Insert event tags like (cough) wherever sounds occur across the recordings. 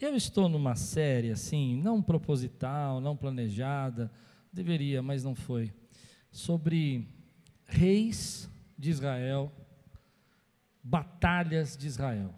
Eu estou numa série assim, não proposital, não planejada, deveria, mas não foi, sobre reis de Israel, batalhas de Israel.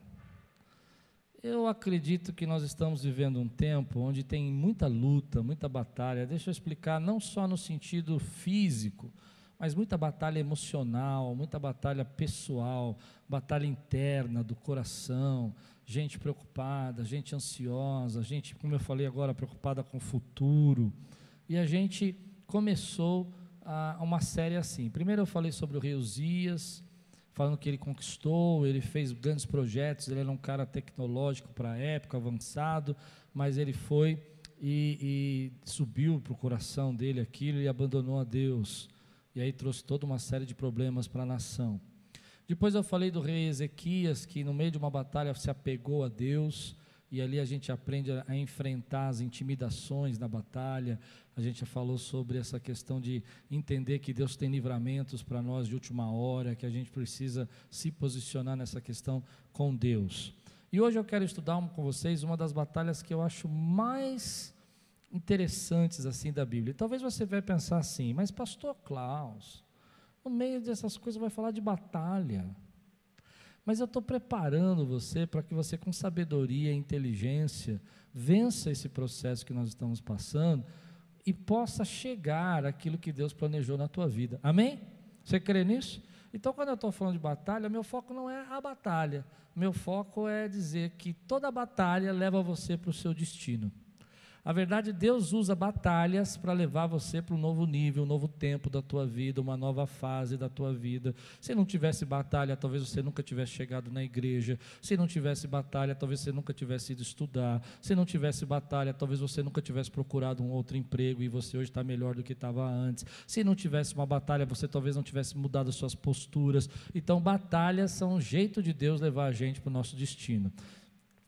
Eu acredito que nós estamos vivendo um tempo onde tem muita luta, muita batalha. Deixa eu explicar, não só no sentido físico, mas muita batalha emocional, muita batalha pessoal, batalha interna do coração, gente preocupada, gente ansiosa, gente, como eu falei agora, preocupada com o futuro. E a gente começou a, uma série assim. Primeiro eu falei sobre o rei Uzias, falando que ele conquistou, ele fez grandes projetos, ele era um cara tecnológico para a época, avançado, mas ele foi e, e subiu para o coração dele aquilo e abandonou a Deus. E aí trouxe toda uma série de problemas para a nação. Depois eu falei do rei Ezequias, que no meio de uma batalha se apegou a Deus, e ali a gente aprende a, enfrentar as intimidações na batalha. A gente falou sobre essa questão de entender que Deus tem livramentos para nós de última hora, que a gente precisa se posicionar nessa questão com Deus. E hoje eu quero estudar com vocês uma das batalhas que eu acho mais interessantes assim da Bíblia. talvez você vai pensar assim, mas pastor Klaus, no meio dessas coisas vai falar de batalha. Mas eu estou preparando você para que você, com sabedoria e inteligência, vença esse processo que nós estamos passando e possa chegar àquilo que Deus planejou na tua vida. Amém? Você crê nisso? Então, quando eu estou falando de batalha, meu foco não é a batalha. Meu foco é dizer que toda batalha leva você para o seu destino. A verdade, Deus usa batalhas para levar você para um novo nível, um novo tempo da tua vida, uma nova fase da tua vida. Se não tivesse batalha, talvez você nunca tivesse chegado na igreja. Se não tivesse batalha, talvez você nunca tivesse ido estudar. Se não tivesse batalha, talvez você nunca tivesse procurado um outro emprego e você hoje está melhor do que estava antes. Se não tivesse uma batalha, você talvez não tivesse mudado as suas posturas. Então, batalhas são um jeito de Deus levar a gente para o nosso destino.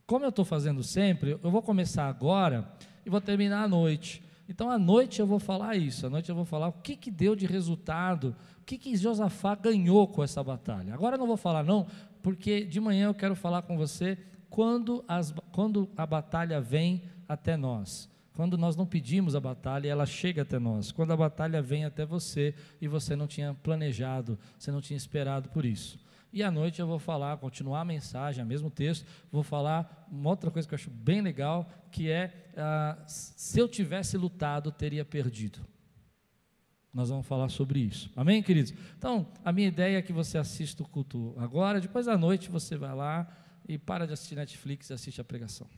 Como eu estou fazendo sempre, eu vou começar agora e vou terminar à noite. Então, à noite eu vou falar isso, à noite eu vou falar o que, que deu de resultado, o que, que Josafá ganhou com essa batalha. Agora eu não vou falar, não, porque de manhã eu quero falar com você quando, as, quando a batalha vem até nós. Quando nós não pedimos a batalha, ela chega até nós. Quando a batalha vem até você e você não tinha planejado, você não tinha esperado por isso. E à noite eu vou falar, continuar a mensagem, o mesmo texto, vou falar uma outra coisa que eu acho bem legal, que é ah, se eu tivesse lutado, teria perdido. Nós vamos falar sobre isso. Amém, queridos? Então, a minha ideia é que você assista o culto agora, depois da noite você vai lá e para de assistir Netflix e assiste a pregação.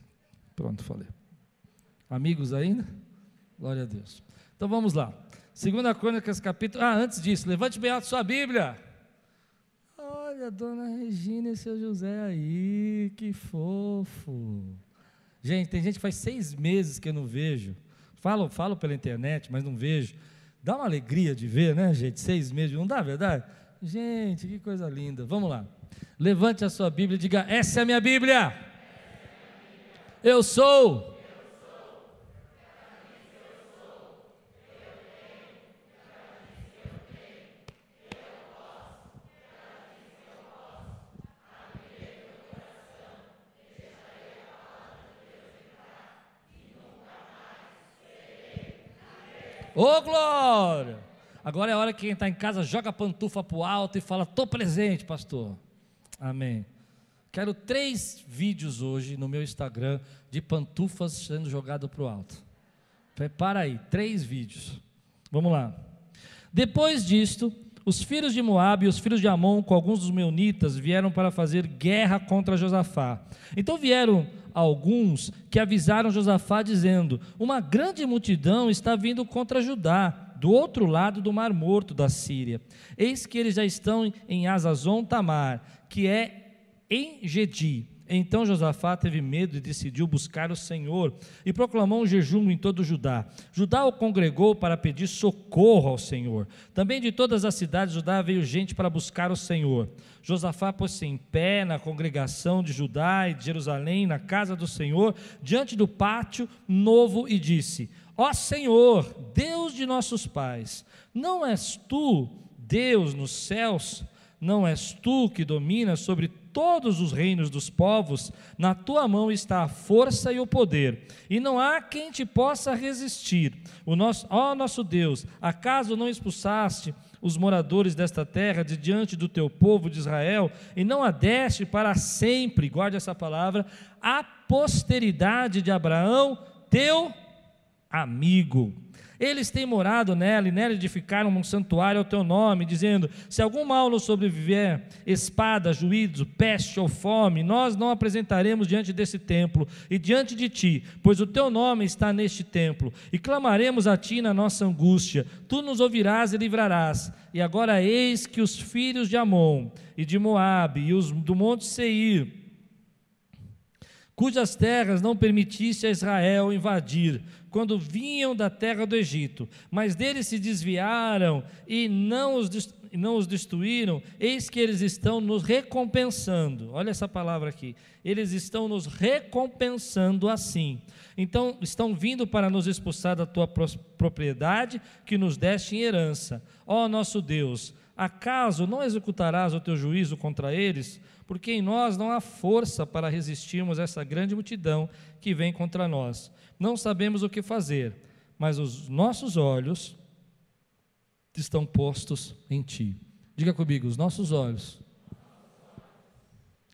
Pronto, falei. Amigos ainda? Glória a Deus. Então vamos lá. Segunda Crônicas, capítulo. Ah, antes disso, levante bem alto sua Bíblia. Olha, dona Regina e seu José aí, que fofo. Gente, tem gente que faz seis meses que eu não vejo. Falo, falo pela internet, mas não vejo. Dá uma alegria de ver, né, gente? Seis meses, não dá verdade? Gente, que coisa linda. Vamos lá. Levante a sua Bíblia e diga: Essa é a minha Bíblia. Eu sou Ô oh, glória! Agora é a hora que quem está em casa joga a pantufa para o alto e fala: Estou presente, pastor. Amém. Quero três vídeos hoje no meu Instagram de pantufas sendo jogado para o alto. Prepara aí, três vídeos. Vamos lá. Depois disto, os filhos de Moabe e os filhos de Amon, com alguns dos meunitas, vieram para fazer guerra contra Josafá. Então vieram alguns que avisaram Josafá, dizendo: Uma grande multidão está vindo contra Judá, do outro lado do Mar Morto da Síria. Eis que eles já estão em Azazon Tamar, que é em Gedi. Então Josafá teve medo e decidiu buscar o Senhor e proclamou um jejum em todo Judá. Judá o congregou para pedir socorro ao Senhor. Também de todas as cidades de Judá veio gente para buscar o Senhor. Josafá pôs-se em pé na congregação de Judá e de Jerusalém, na casa do Senhor, diante do pátio novo e disse: Ó Senhor, Deus de nossos pais, não és tu Deus nos céus? Não és tu que dominas sobre todos os reinos dos povos, na tua mão está a força e o poder, e não há quem te possa resistir. O nosso, ó nosso Deus, acaso não expulsaste os moradores desta terra de diante do teu povo de Israel, e não a deste para sempre, guarde essa palavra, a posteridade de Abraão, teu amigo. Eles têm morado nela e nela edificaram um santuário ao teu nome, dizendo: Se algum mal nos sobreviver, espada, juízo, peste ou fome, nós não apresentaremos diante desse templo e diante de ti, pois o teu nome está neste templo, e clamaremos a ti na nossa angústia. Tu nos ouvirás e livrarás. E agora eis que os filhos de Amon e de Moabe e os do monte Seir, cujas terras não permitisse a Israel invadir, quando vinham da terra do Egito, mas deles se desviaram e não os, não os destruíram, eis que eles estão nos recompensando. Olha essa palavra aqui. Eles estão nos recompensando assim. Então, estão vindo para nos expulsar da tua propriedade que nos deste em herança. Ó nosso Deus, acaso não executarás o teu juízo contra eles? Porque em nós não há força para resistirmos a essa grande multidão que vem contra nós não sabemos o que fazer, mas os nossos olhos estão postos em Ti. Diga comigo, os nossos olhos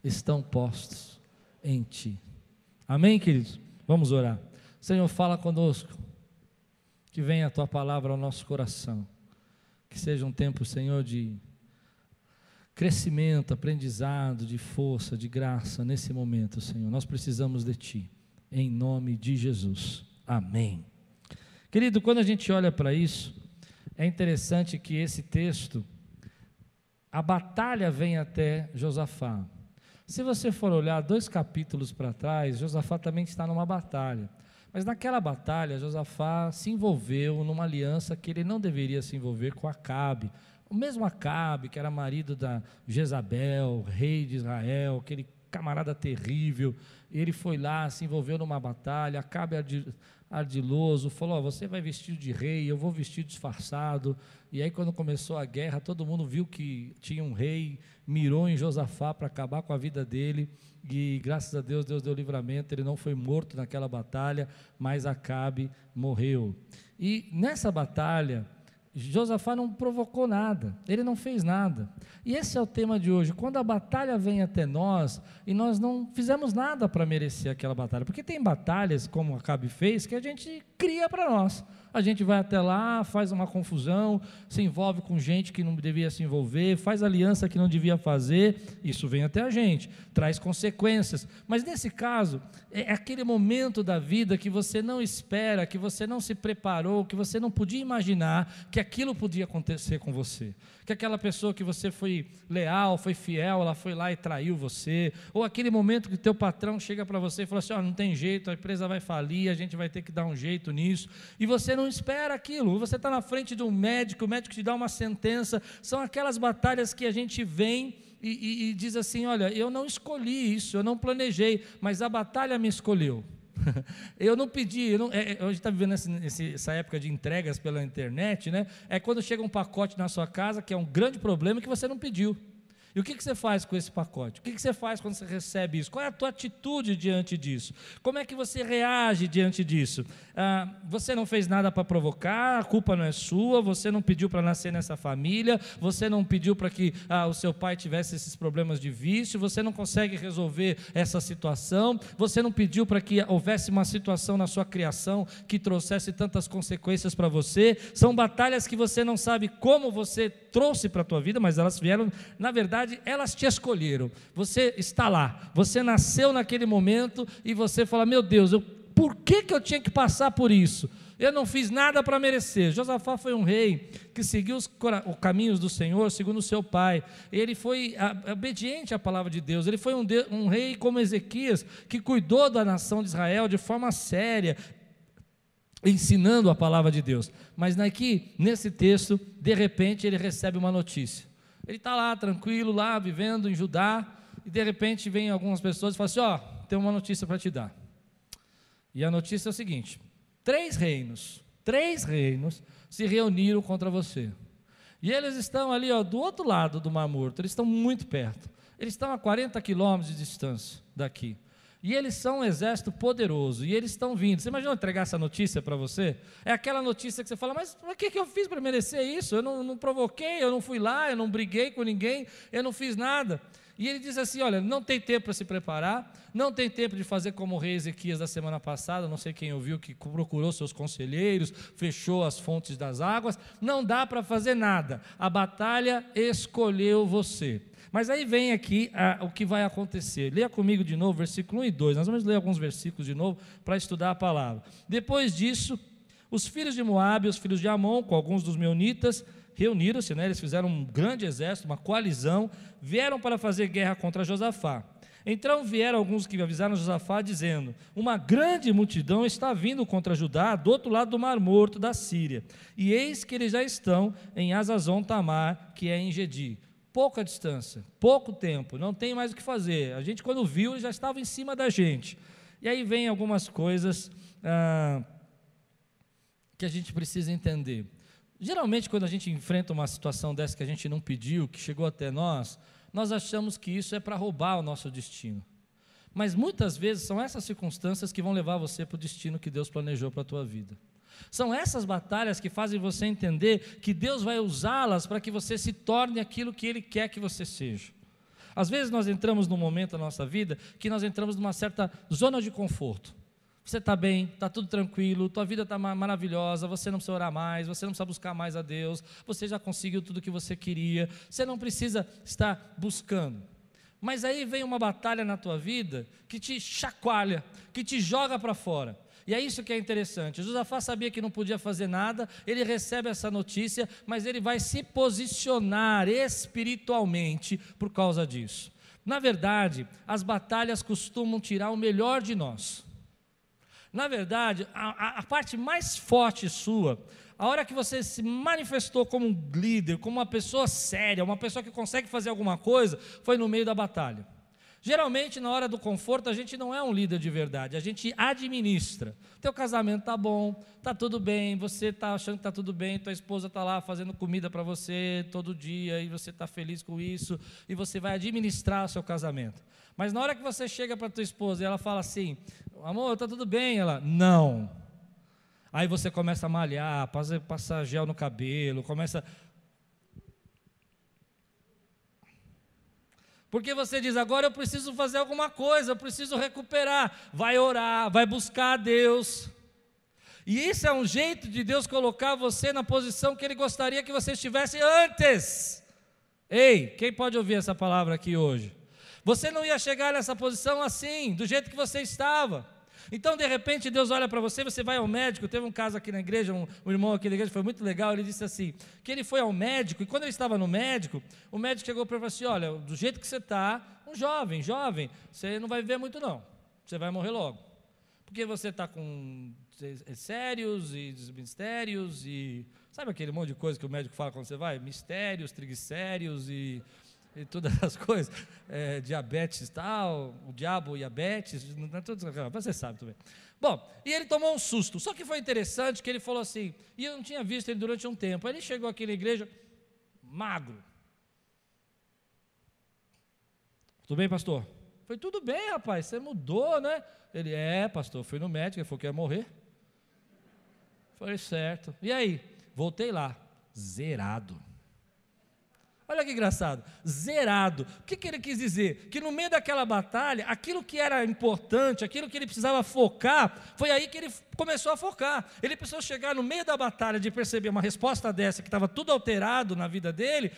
estão postos em Ti. Amém, queridos? Vamos orar. Senhor, fala conosco. Que venha a Tua palavra ao nosso coração. Que seja um tempo, Senhor, de crescimento, aprendizado, de força, de graça nesse momento, Senhor. Nós precisamos de Ti em nome de Jesus. Amém. Querido, quando a gente olha para isso, é interessante que esse texto, a batalha vem até Josafá. Se você for olhar dois capítulos para trás, Josafá também está numa batalha. Mas naquela batalha, Josafá se envolveu numa aliança que ele não deveria se envolver com Acabe. O mesmo Acabe, que era marido da Jezabel, rei de Israel, aquele camarada terrível, ele foi lá, se envolveu numa batalha, Acabe ardiloso, falou: oh, Você vai vestido de rei, eu vou vestir disfarçado. E aí, quando começou a guerra, todo mundo viu que tinha um rei, mirou em Josafá para acabar com a vida dele. E graças a Deus, Deus deu livramento. Ele não foi morto naquela batalha, mas Acabe morreu. E nessa batalha, Josafá não provocou nada, ele não fez nada. E esse é o tema de hoje. Quando a batalha vem até nós e nós não fizemos nada para merecer aquela batalha, porque tem batalhas, como Acabe fez, que a gente cria para nós a gente vai até lá, faz uma confusão, se envolve com gente que não devia se envolver, faz aliança que não devia fazer, isso vem até a gente, traz consequências. Mas nesse caso, é aquele momento da vida que você não espera, que você não se preparou, que você não podia imaginar que aquilo podia acontecer com você que aquela pessoa que você foi leal, foi fiel, ela foi lá e traiu você, ou aquele momento que teu patrão chega para você e fala assim: oh, não tem jeito, a empresa vai falir, a gente vai ter que dar um jeito nisso, e você não espera aquilo, você está na frente de um médico, o médico te dá uma sentença, são aquelas batalhas que a gente vem. E, e, e diz assim: Olha, eu não escolhi isso, eu não planejei, mas a batalha me escolheu. (laughs) eu não pedi, eu não, é, é hoje está vivendo essa, essa época de entregas pela internet, né? É quando chega um pacote na sua casa, que é um grande problema que você não pediu. E o que, que você faz com esse pacote? O que, que você faz quando você recebe isso? Qual é a tua atitude diante disso? Como é que você reage diante disso? Ah, você não fez nada para provocar, a culpa não é sua, você não pediu para nascer nessa família, você não pediu para que ah, o seu pai tivesse esses problemas de vício, você não consegue resolver essa situação, você não pediu para que houvesse uma situação na sua criação que trouxesse tantas consequências para você. São batalhas que você não sabe como você trouxe para a tua vida, mas elas vieram, na verdade, elas te escolheram. Você está lá, você nasceu naquele momento e você fala: Meu Deus, eu, por que, que eu tinha que passar por isso? Eu não fiz nada para merecer. Josafá foi um rei que seguiu os, os, caminhos do Senhor, segundo o seu pai. Ele foi obediente à palavra de Deus. Ele foi um, de, um rei como Ezequias, que cuidou da nação de Israel de forma séria, ensinando a palavra de Deus. Mas aqui, nesse texto, de repente ele recebe uma notícia. Ele está lá, tranquilo, lá, vivendo em Judá, e de repente vem algumas pessoas e falam assim: Ó, oh, tem uma notícia para te dar. E a notícia é o seguinte: três reinos, três reinos se reuniram contra você. E eles estão ali, ó, do outro lado do Mar Morto, eles estão muito perto. Eles estão a 40 quilômetros de distância daqui. E eles são um exército poderoso, e eles estão vindo. Você imagina entregar essa notícia para você? É aquela notícia que você fala, mas o que, que eu fiz para merecer isso? Eu não, não provoquei, eu não fui lá, eu não briguei com ninguém, eu não fiz nada. E ele diz assim: olha, não tem tempo para se preparar, não tem tempo de fazer como o rei Ezequias da semana passada, não sei quem ouviu, que procurou seus conselheiros, fechou as fontes das águas, não dá para fazer nada, a batalha escolheu você. Mas aí vem aqui o que vai acontecer. Leia comigo de novo, versículo 1 e 2. Nós vamos ler alguns versículos de novo para estudar a palavra. Depois disso, os filhos de Moabe e os filhos de Amon, com alguns dos meunitas, reuniram-se, né? eles fizeram um grande exército, uma coalizão, vieram para fazer guerra contra Josafá. Então vieram alguns que avisaram Josafá, dizendo: Uma grande multidão está vindo contra Judá, do outro lado do Mar Morto, da Síria. E eis que eles já estão em Azazon Tamar, que é em Gedi pouca distância, pouco tempo, não tem mais o que fazer. A gente, quando viu, já estava em cima da gente. E aí vem algumas coisas ah, que a gente precisa entender. Geralmente, quando a gente enfrenta uma situação dessa que a gente não pediu, que chegou até nós, nós achamos que isso é para roubar o nosso destino. Mas muitas vezes são essas circunstâncias que vão levar você para o destino que Deus planejou para a tua vida. São essas batalhas que fazem você entender que Deus vai usá-las para que você se torne aquilo que Ele quer que você seja. Às vezes nós entramos num momento da nossa vida que nós entramos numa certa zona de conforto. Você está bem, está tudo tranquilo, tua vida está maravilhosa, você não precisa orar mais, você não precisa buscar mais a Deus, você já conseguiu tudo o que você queria, você não precisa estar buscando. Mas aí vem uma batalha na tua vida que te chacoalha, que te joga para fora. E é isso que é interessante. Josafá sabia que não podia fazer nada, ele recebe essa notícia, mas ele vai se posicionar espiritualmente por causa disso. Na verdade, as batalhas costumam tirar o melhor de nós. Na verdade, a, a, parte mais forte sua, a hora que você se manifestou como um líder, como uma pessoa séria, uma pessoa que consegue fazer alguma coisa, foi no meio da batalha. Geralmente, na hora do conforto, a gente não é um líder de verdade, a gente administra. Teu casamento está bom, está tudo bem, você está achando que está tudo bem, tua esposa está lá fazendo comida para você todo dia e você está feliz com isso, e você vai administrar o seu casamento. Mas na hora que você chega para tua esposa e ela fala assim: amor, está tudo bem, ela, não. Aí você começa a malhar, passa, passa gel no cabelo, começa Porque você diz, agora eu preciso fazer alguma coisa, eu preciso recuperar. Vai orar, vai buscar a Deus. E isso é um jeito de Deus colocar você na posição que Ele gostaria que você estivesse antes. Ei, quem pode ouvir essa palavra aqui hoje? Você não ia chegar nessa posição assim, do jeito que você estava. Então, de repente, Deus olha para você, você vai ao médico. Teve um caso aqui na igreja, um, um, irmão aqui na igreja, foi muito legal. Ele disse assim: que ele foi ao médico, e quando ele estava no médico, o médico chegou para ele e falou assim: Olha, do jeito que você está, um jovem, jovem, você não vai viver muito, não. Você vai morrer logo. Porque você está com sérios e mistérios e. Sabe aquele monte de coisa que o médico fala quando você vai? Mistérios, triglicéridos e e todas as coisas, é, diabetes tal, o diabo, diabetes, não é tudo, você sabe também. Bom, e ele tomou um susto. Só que foi interessante que ele falou assim, e eu não tinha visto ele durante um tempo. Aí ele chegou aqui na igreja, magro. Tudo bem, pastor? Foi tudo bem, rapaz, você mudou, né? Ele, é, pastor, fui no médico, ele falou que ia morrer. Falei, certo. E aí? Voltei lá, zerado. Olha que engraçado, zerado. O que, que, ele quis dizer? Que no meio daquela batalha, aquilo que era importante, aquilo que ele precisava focar, foi aí que ele começou a focar. Ele precisou chegar no meio da batalha de perceber uma resposta dessa, que estava tudo alterado na vida dele,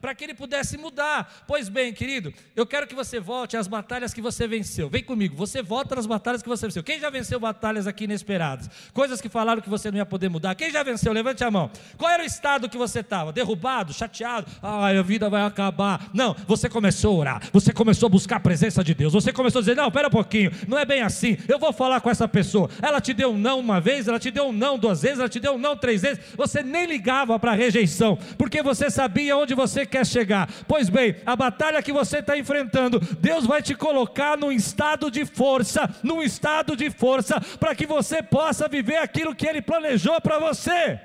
para que ele pudesse mudar. Pois bem, querido, eu quero que você volte às batalhas que você venceu. Vem comigo, você volta nas batalhas que você venceu. Quem já venceu batalhas aqui inesperadas? Coisas que falaram que você não ia poder mudar. Quem já venceu? Levante a mão. Qual era o estado que você estava? Derrubado, chateado? Ah, a vida vai acabar. Não, você começou a orar, você começou a buscar a presença de Deus, você começou a dizer: não, espera um pouquinho, não é bem assim. Eu vou falar com essa pessoa. Ela te deu um não uma vez, ela te deu um não duas vezes, ela te deu um não três vezes, você nem ligava para a rejeição, porque você sabia onde você quer chegar. Pois bem, a batalha que você está enfrentando, Deus vai te colocar num estado de força, num estado de força, para que você possa viver aquilo que Ele planejou para você.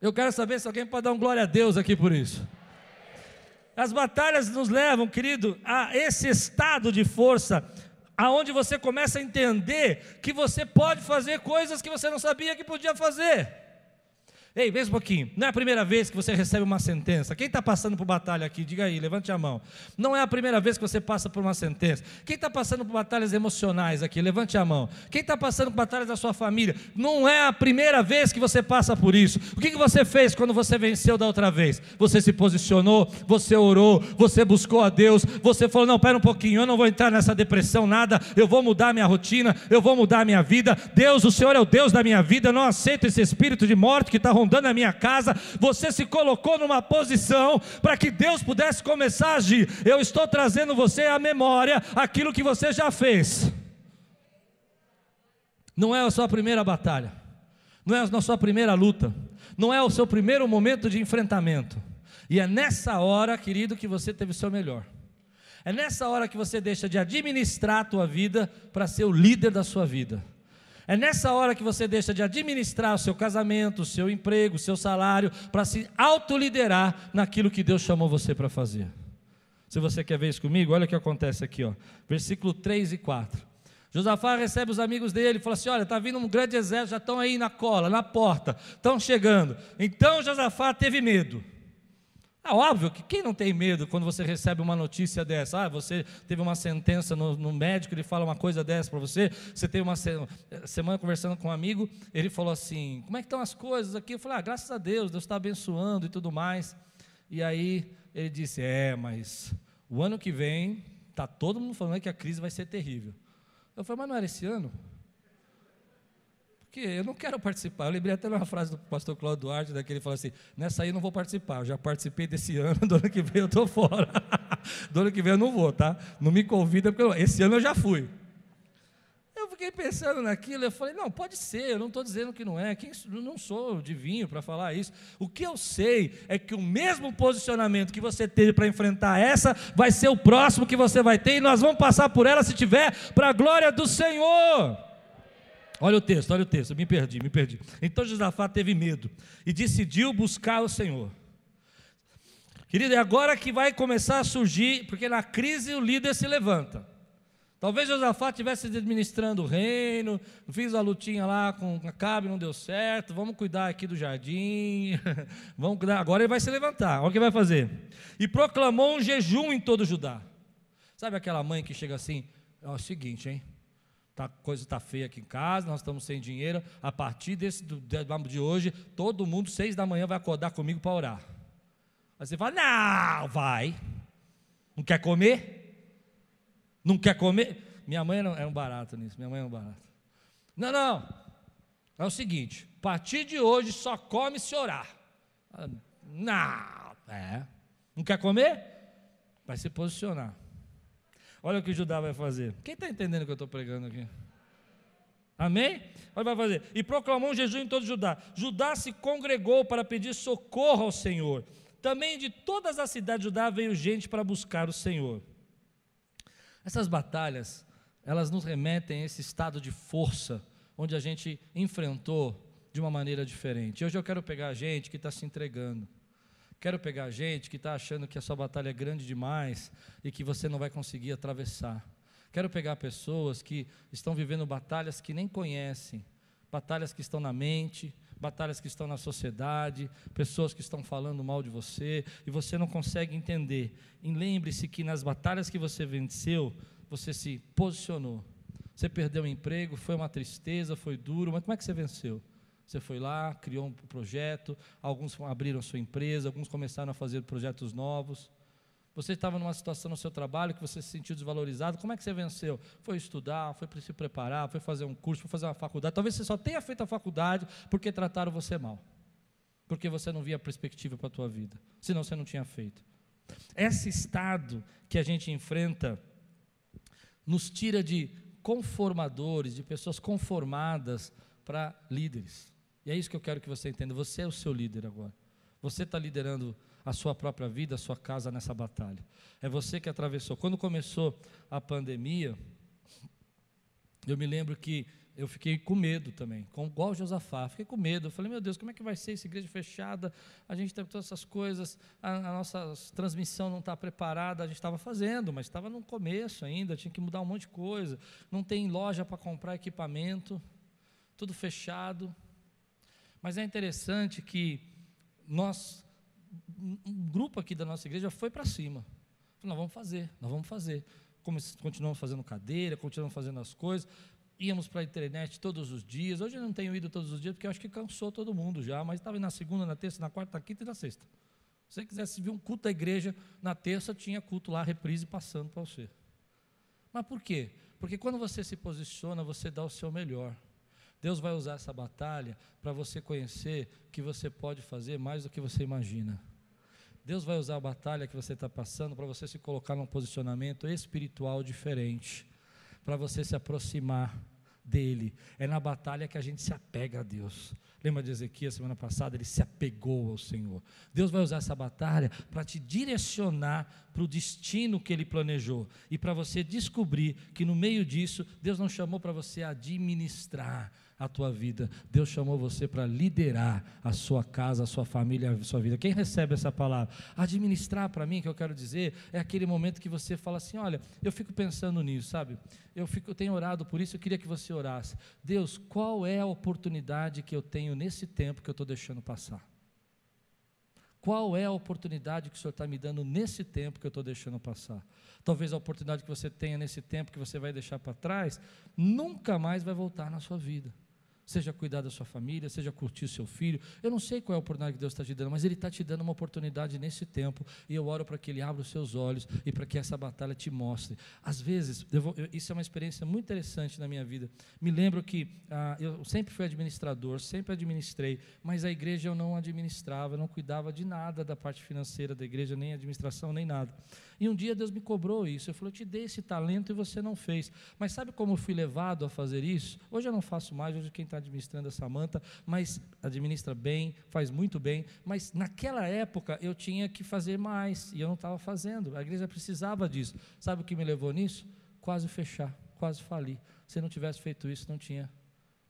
Eu quero saber se alguém pode dar um glória a Deus aqui por isso. As batalhas nos levam, querido, a esse estado de força, aonde você começa a entender que você pode fazer coisas que você não sabia que podia fazer. Ei, vem um pouquinho. Não é a primeira vez que você recebe uma sentença. Quem está passando por batalha aqui? Diga aí, levante a mão. Não é a primeira vez que você passa por uma sentença. Quem está passando por batalhas emocionais aqui? Levante a mão. Quem está passando por batalhas da sua família? Não é a primeira vez que você passa por isso. O que, que você fez quando você venceu da outra vez? Você se posicionou, você orou, você buscou a Deus, você falou: não, pera um pouquinho, eu não vou entrar nessa depressão, nada, eu vou mudar minha rotina, eu vou mudar minha vida. Deus, o Senhor é o Deus da minha vida, eu não aceito esse espírito de morte que está rolando rondando a minha casa, você se colocou numa posição para que Deus pudesse começar a agir. Eu estou trazendo você à memória aquilo que você já fez. Não é a sua primeira batalha, não é a sua primeira luta, não é o seu primeiro momento de enfrentamento. E é nessa hora, querido, que você teve o seu melhor. É nessa hora que você deixa de administrar a tua vida para ser o líder da sua vida. É nessa hora que você deixa de administrar o seu casamento, o seu emprego, o seu salário, para se autoliderar naquilo que Deus chamou você para fazer. Se você quer ver isso comigo, olha o que acontece aqui, ó. versículo 3 e 4. Josafá recebe os amigos dele e fala assim: Olha, está vindo um grande exército, já estão aí na cola, na porta, estão chegando. Então Josafá teve medo. É óbvio que quem não tem medo quando você recebe uma notícia dessa? Ah, você teve uma sentença no, no médico, ele fala uma coisa dessa para você. Você teve uma semana conversando com um amigo, ele falou assim: Como é que estão as coisas aqui? Eu falei: Ah, graças a Deus, Deus está abençoando e tudo mais. E aí ele disse: É, mas o ano que vem, está todo mundo falando que a crise vai ser terrível. Eu falei: Mas não era esse ano? Porque eu não quero participar. Eu lembrei até uma frase do pastor Cláudio Duarte, daquele que fala assim: nessa aí eu não vou participar, eu já participei desse (laughs) ano, do ano que vem eu estou fora. (laughs) do ano que vem eu não vou, tá? Não me convida, porque eu, esse ano eu já fui. Eu fiquei pensando naquilo, eu falei, não, pode ser, eu não estou dizendo que não é, quem, não sou divino para falar isso. O que eu sei é que o mesmo posicionamento que você teve para enfrentar essa, vai ser o próximo que você vai ter, e nós vamos passar por ela se tiver, para a glória do Senhor. Olha o texto, olha o texto, me perdi, me perdi. Então Josafá teve medo e decidiu buscar o Senhor. Querido, é agora que vai começar a surgir, porque na crise o líder se levanta. Talvez Josafá estivesse administrando o reino, fiz a lutinha lá com Acabe, não deu certo, vamos cuidar aqui do jardim, (laughs) vamos cuidar. Agora ele vai se levantar, olha o que vai fazer. E proclamou um jejum em todo Judá. Sabe aquela mãe que chega assim, é o seguinte, hein? Tá, coisa está feia aqui em casa, nós estamos sem dinheiro. A partir desse, de hoje, todo mundo, seis da manhã, vai acordar comigo para orar. Aí você fala: Não, vai. Não quer comer? Não quer comer? Minha mãe era um barato nisso. Minha mãe é um barato. Não, não. É o seguinte: a partir de hoje só come se orar. Não, é. Não quer comer? Vai se posicionar. Olha o que Judá vai fazer. Quem está entendendo o que eu estou pregando aqui? Amém? Olha vai fazer. E proclamou um jejum em todo Judá. Judá se congregou para pedir socorro ao Senhor. Também de todas as cidades de Judá veio gente para buscar o Senhor. Essas batalhas, elas nos remetem a esse estado de força, onde a gente enfrentou de uma maneira diferente. Hoje eu quero pegar a gente que está se entregando. Quero pegar gente que está achando que a sua batalha é grande demais e que você não vai conseguir atravessar. Quero pegar pessoas que estão vivendo batalhas que nem conhecem, batalhas que estão na mente, batalhas que estão na sociedade, pessoas que estão falando mal de você e você não consegue entender. E lembre-se que nas batalhas que você venceu, você se posicionou. Você perdeu o emprego, foi uma tristeza, foi duro, mas como é que você venceu? Você foi lá, criou um projeto, alguns abriram sua empresa, alguns começaram a fazer projetos novos. Você estava numa situação no seu trabalho que você se sentiu desvalorizado, como é que você venceu? Foi estudar, foi se preparar, foi fazer um curso, foi fazer uma faculdade. Talvez você só tenha feito a faculdade porque trataram você mal. Porque você não via perspectiva para a tua vida. Senão você não tinha feito. Esse estado que a gente enfrenta nos tira de conformadores, de pessoas conformadas para líderes. E é isso que eu quero que você entenda. Você é o seu líder agora. Você está liderando a sua própria vida, a sua casa nessa batalha. É você que atravessou. Quando começou a pandemia, eu me lembro que eu fiquei com medo também, com, igual Josafá, fiquei com medo. Eu falei, meu Deus, como é que vai ser essa igreja fechada? A gente tem todas essas coisas, a, a nossa transmissão não está preparada. A gente estava fazendo, mas estava no começo ainda, tinha que mudar um monte de coisa. Não tem loja para comprar equipamento, tudo fechado. Mas é interessante que nós, um grupo aqui da nossa igreja foi para cima. Nós vamos fazer, nós vamos fazer. Continuamos fazendo cadeira, continuamos fazendo as coisas íamos para a internet todos os dias. Hoje eu não tenho ido todos os dias, porque eu acho que cansou todo mundo já, mas estava na segunda, na terça, na quarta, na quinta e na sexta. Se você quisesse ver um culto da igreja, na terça tinha culto lá, reprise passando para você. Mas por quê? Porque quando você se posiciona, você dá o seu melhor. Deus vai usar essa batalha para você conhecer que você pode fazer mais do que você imagina. Deus vai usar a batalha que você está passando para você se colocar num posicionamento espiritual diferente para você se aproximar dele. É na batalha que a gente se apega a Deus. Lembra de Ezequias semana passada? Ele se apegou ao Senhor. Deus vai usar essa batalha para te direcionar para o destino que ele planejou e para você descobrir que no meio disso, Deus não chamou para você administrar, a tua vida. Deus chamou você para liderar a sua casa, a sua família, a sua vida. Quem recebe essa palavra? Administrar para mim, que eu quero dizer, é aquele momento que você fala assim: olha, eu fico pensando nisso, sabe? Eu, fico, eu tenho orado por isso, eu queria que você orasse. Deus, qual é a oportunidade que eu tenho nesse tempo que eu estou deixando passar? Qual é a oportunidade que o Senhor está me dando nesse tempo que eu estou deixando passar? Talvez a oportunidade que você tenha nesse tempo que você vai deixar para trás, nunca mais vai voltar na sua vida seja cuidar da sua família, seja curtir seu filho. Eu não sei qual é a oportunidade que Deus está te dando, mas Ele está te dando uma oportunidade nesse tempo, e eu oro para que Ele abra os seus olhos e para que essa batalha te mostre. Às vezes, vou, eu, isso é uma experiência muito interessante na minha vida. Me lembro que ah, eu sempre fui administrador, sempre administrei, mas a igreja eu não administrava, não cuidava de nada da parte financeira da igreja, nem administração, nem nada. E um dia Deus me cobrou isso. Eu falei, eu te dei esse talento e você não fez. Mas sabe como eu fui levado a fazer isso? Hoje eu não faço mais, hoje quem está administrando é Samanta, mas administra bem, faz muito bem. Mas naquela época eu tinha que fazer mais e eu não estava fazendo. A igreja precisava disso. Sabe o que me levou nisso? Quase fechar, quase falir. Se não tivesse feito isso, não tinha.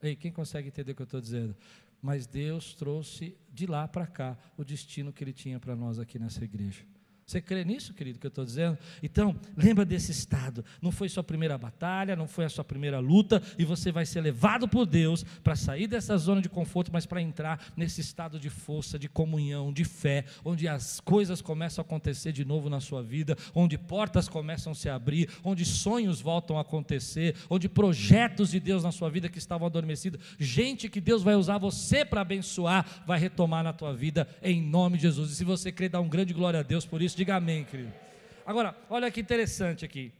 Ei, quem consegue entender o que eu estou dizendo? Mas Deus trouxe de lá para cá o destino que Ele tinha para nós aqui nessa igreja. Você crê nisso, querido, que eu estou dizendo? Então, lembra desse estado. Não foi sua primeira batalha, não foi a sua primeira luta, e você vai ser levado por Deus para sair dessa zona de conforto, mas para entrar nesse estado de força, de comunhão, de fé, onde as coisas começam a acontecer de novo na sua vida, onde portas começam a se abrir, onde sonhos voltam a acontecer, onde projetos de Deus na sua vida que estavam adormecidos, gente que Deus vai usar você para abençoar, vai retomar na tua vida, em nome de Jesus. E se você crê, dá um grande glória a Deus por isso isso, diga amém, querido. Agora, olha que interessante aqui.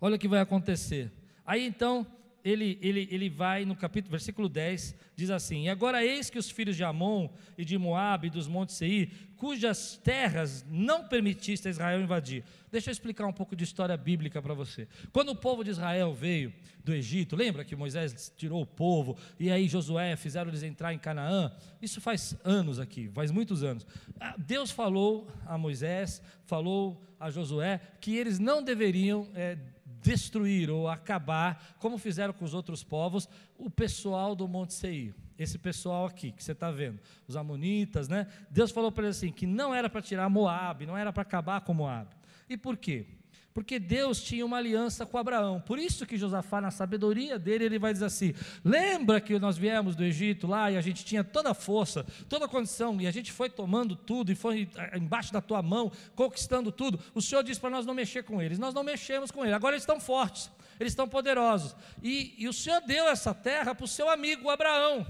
Olha o que vai acontecer. Aí então, ele, ele, ele vai no capítulo, versículo 10, diz assim: E agora eis que os filhos de Amon e de Moabe e dos montes Seir, cujas terras não permitiste a Israel invadir. Deixa eu explicar um pouco de história bíblica para você. Quando o povo de Israel veio do Egito, lembra que Moisés tirou o povo e aí Josué fizeram eles entrar em Canaã? Isso faz anos aqui, faz muitos anos. Ah, Deus falou a Moisés, falou a Josué que eles não deveriam é, destruir ou acabar, como fizeram com os outros povos, o pessoal do Monte Seir. Esse pessoal aqui que você está vendo, os amonitas, né? Deus falou para eles assim: que não era para tirar Moab, não era para acabar com Moab. E por quê? Porque Deus tinha uma aliança com Abraão. Por isso que Josafá, na sabedoria dele, ele vai dizer assim: lembra que nós viemos do Egito lá e a gente tinha toda a força, toda a condição, e a gente foi tomando tudo e foi eh, embaixo da tua mão, conquistando tudo. O Senhor disse para nós não mexer com eles. Nós não mexemos com eles. Agora eles estão fortes, eles estão poderosos. E, e o Senhor deu essa terra para o seu amigo Abraão.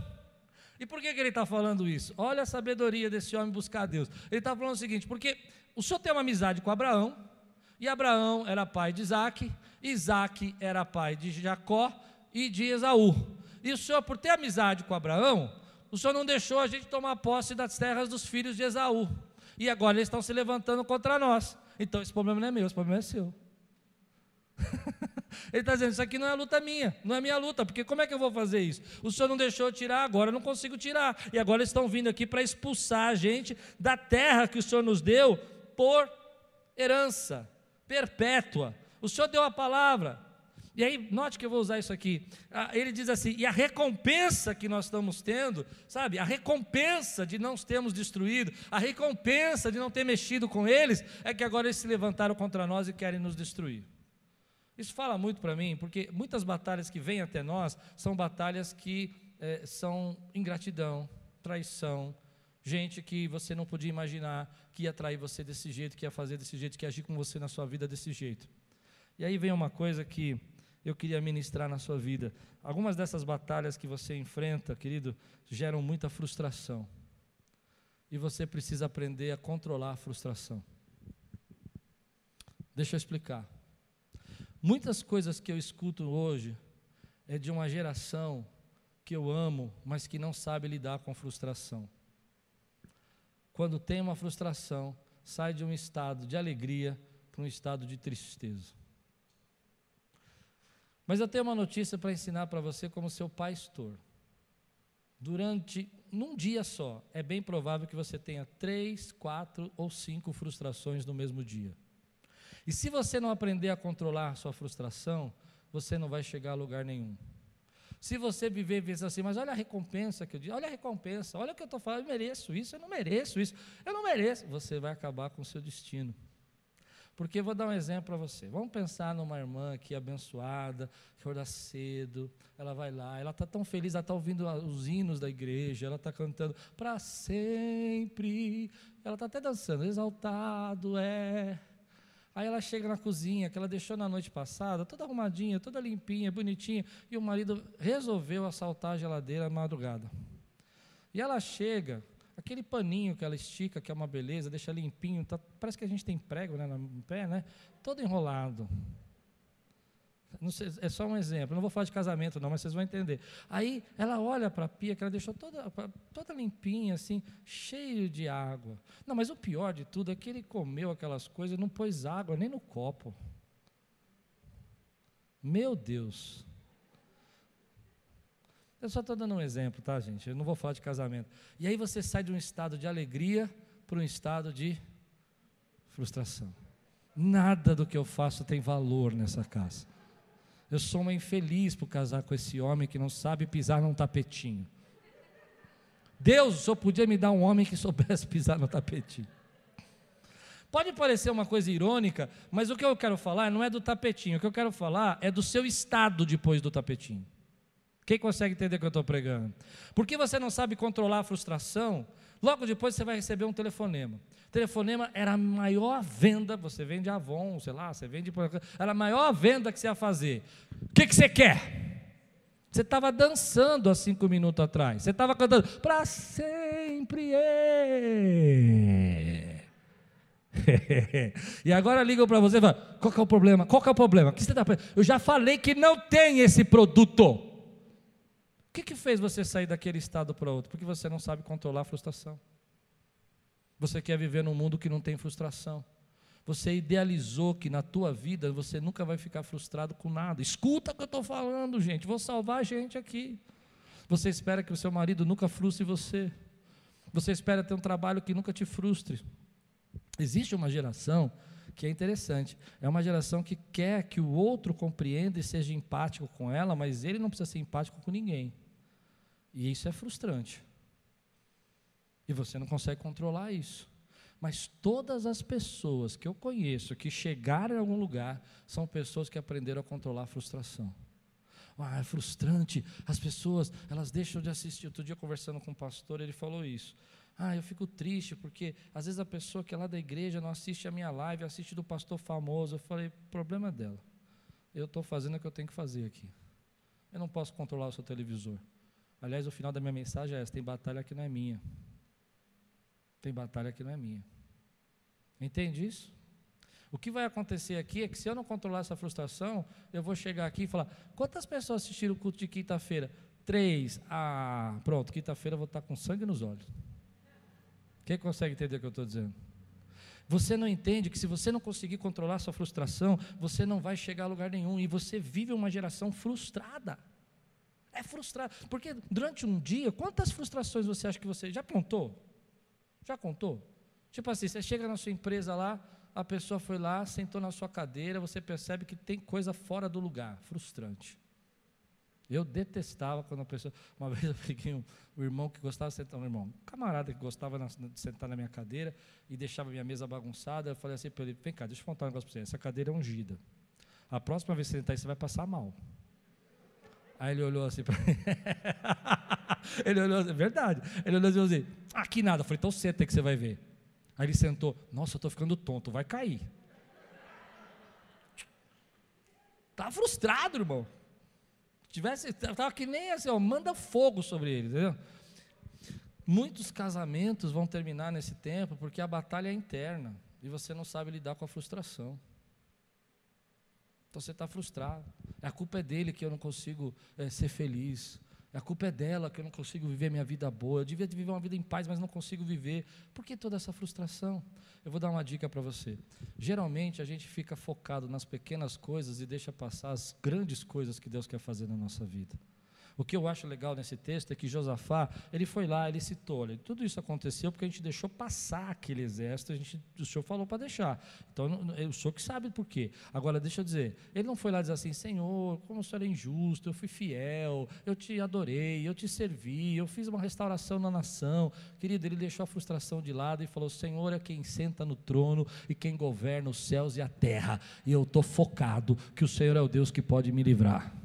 E por que, que ele está falando isso? Olha a sabedoria desse homem buscar Deus. Ele está falando o seguinte: porque o Senhor tem uma amizade com Abraão e Abraão era pai de Isaac, Isaac era pai de Jacó e de Esaú. E o Senhor, por ter amizade com Abraão, o Senhor não deixou a gente tomar posse das terras dos filhos de Esaú. E agora eles estão se levantando contra nós. Então esse problema não é meu, esse problema é seu. (laughs) Ele está dizendo: Isso aqui não é luta minha, não é minha luta, porque como é que eu vou fazer isso? O senhor não deixou eu tirar, agora eu não consigo tirar. E agora eles estão vindo aqui para expulsar a gente da terra que o senhor nos deu por herança perpétua. O Senhor deu a palavra. E aí, note que eu vou usar isso aqui. Ah, ele diz assim: e a recompensa que nós estamos tendo, sabe? A recompensa de não termos destruído, a recompensa de não ter mexido com eles, é que agora eles se levantaram contra nós e querem nos destruir. Isso fala muito para mim, porque muitas batalhas que vêm até nós são batalhas que é, são ingratidão, traição, gente que você não podia imaginar que ia trair você desse jeito, que ia fazer desse jeito, que ia agir com você na sua vida desse jeito. E aí vem uma coisa que eu queria ministrar na sua vida. Algumas dessas batalhas que você enfrenta, querido, geram muita frustração. E você precisa aprender a controlar a frustração. Deixa eu explicar. Muitas coisas que eu escuto hoje é de uma geração que eu amo, mas que não sabe lidar com frustração. Quando tem uma frustração, sai de um estado de alegria para um estado de tristeza. Mas eu tenho uma notícia para ensinar para você como seu pastor. Durante num dia só, é bem provável que você tenha três, quatro ou cinco frustrações no mesmo dia. E se você não aprender a controlar a sua frustração, você não vai chegar a lugar nenhum. Se você viver pensar assim, mas olha a recompensa que eu digo, olha a recompensa, olha o que eu estou falando, eu mereço isso, eu não mereço isso, eu não mereço, você vai acabar com o seu destino. Porque vou dar um exemplo para você. Vamos pensar numa irmã aqui abençoada, que acorda cedo, ela vai lá, ela está tão feliz, ela está ouvindo os hinos da igreja, ela está cantando para sempre, ela está até dançando, exaltado é. Aí ela chega na cozinha, que ela deixou na noite passada, toda arrumadinha, toda limpinha, bonitinha, e o marido resolveu assaltar a geladeira à madrugada. E ela chega, aquele paninho que ela estica, que é uma beleza, deixa limpinho, tá, parece que a gente tem prego né, no pé, né? Todo enrolado. Sei, é só um exemplo, não vou falar de casamento não, mas vocês vão entender. Aí ela olha para a pia, que ela deixou toda, toda limpinha, assim, cheio de água. Não, mas o pior de tudo é que ele comeu aquelas coisas e não pôs água nem no copo. Meu Deus. Eu só estou dando um exemplo, tá, gente? Eu não vou falar de casamento. E aí você sai de um estado de alegria para um estado de frustração. Nada do que eu faço tem valor nessa casa. Eu sou uma infeliz por casar com esse homem que não sabe pisar num tapetinho. Deus só podia me dar um homem que (laughs) soubesse pisar no tapetinho. Pode parecer uma coisa irônica, mas o que eu quero falar não é do tapetinho, o que eu quero falar é do seu estado depois do tapetinho. Quem consegue entender o que eu estou pregando? Porque você não sabe controlar a frustração, logo depois você vai receber um telefonema. Telefonema era a maior venda, você vende Avon, sei lá, você vende. Era a maior venda que você ia fazer. O que, que você quer? Você estava dançando há cinco minutos atrás. Você estava cantando para sempre. (laughs) e agora ligam para você e falam: qual é o problema? Qual é o problema? Que você tá... Eu já falei que não tem esse produto. O que, que fez você sair daquele estado para outro? Porque você não sabe controlar a frustração. Você quer viver num mundo que não tem frustração. Você idealizou que na tua vida você nunca vai ficar frustrado com nada. Escuta o que eu estou falando, gente. Vou salvar a gente aqui. Você espera que o seu marido nunca frustre você. Você espera ter um trabalho que nunca te frustre. Existe uma geração que é interessante. É uma geração que quer que o outro compreenda e seja empático com ela, mas ele não precisa ser empático com ninguém. E isso é frustrante. E você não consegue controlar isso. Mas todas as pessoas que eu conheço que chegaram em algum lugar são pessoas que aprenderam a controlar a frustração. Ah, é frustrante. As pessoas, elas deixam de assistir. Outro dia conversando com um pastor, ele falou isso. Ah, eu fico triste porque às vezes a pessoa que é lá da igreja não assiste a minha live, assiste do pastor famoso. Eu falei, problema é dela. Eu estou fazendo o que eu tenho que fazer aqui. Eu não posso controlar o seu televisor. Aliás, o final da minha mensagem é essa: tem batalha que não é minha. Tem batalha que não é minha. Entende isso? O que vai acontecer aqui é que se eu não controlar essa frustração, eu vou chegar aqui e falar: quantas pessoas assistiram o culto de quinta-feira? Três. Ah, pronto, quinta-feira eu vou estar com sangue nos olhos. Quem consegue entender o que eu estou dizendo? Você não entende que se você não conseguir controlar sua frustração, você não vai chegar a lugar nenhum e você vive uma geração frustrada. É frustrado, porque durante um dia, quantas frustrações você acha que você já contou? Já contou? Tipo assim, você chega na sua empresa lá, a pessoa foi lá, sentou na sua cadeira, você percebe que tem coisa fora do lugar, frustrante. Eu detestava quando a pessoa. Uma (laughs) vez eu peguei um, um irmão que gostava de sentar, um irmão, um camarada que gostava de sentar na minha cadeira e deixava minha mesa bagunçada. Eu falei assim para ele: vem cá, deixa eu contar um negócio para você. Essa cadeira é ungida. A próxima vez que você sentar aí, você vai passar mal. Aí ele olhou assim para (laughs) ele olhou assim, verdade. Ele olhou assim, aqui nada. Eu falei, então senta que você vai ver. Aí ele sentou, nossa, eu estou ficando tonto, vai cair. Tá frustrado, irmão. Tivesse, estava que nem assim, ó, manda fogo sobre ele, entendeu? Muitos casamentos vão terminar nesse tempo porque a batalha é interna e você não sabe lidar com a frustração. Então você está frustrado. A culpa é dele que eu não consigo é, ser feliz. A culpa é dela que eu não consigo viver minha vida boa. Eu devia viver uma vida em paz, mas não consigo viver. Por que toda essa frustração? Eu vou dar uma dica para você. Geralmente a gente fica focado nas pequenas coisas e deixa passar as grandes coisas que Deus quer fazer na nossa vida. O que eu acho legal nesse texto é que Josafá, ele foi lá, ele citou, olha, tudo isso aconteceu porque a gente deixou passar aquele exército, a gente, o senhor falou para deixar. Então, o senhor que sabe por quê. Agora, deixa eu dizer, ele não foi lá dizer assim, Senhor, como o senhor é injusto, eu fui fiel, eu te adorei, eu te servi, eu fiz uma restauração na nação. Querido, ele deixou a frustração de lado e falou, Senhor é quem senta no trono e quem governa os céus e a terra. E eu estou focado que o Senhor é o Deus que pode me livrar.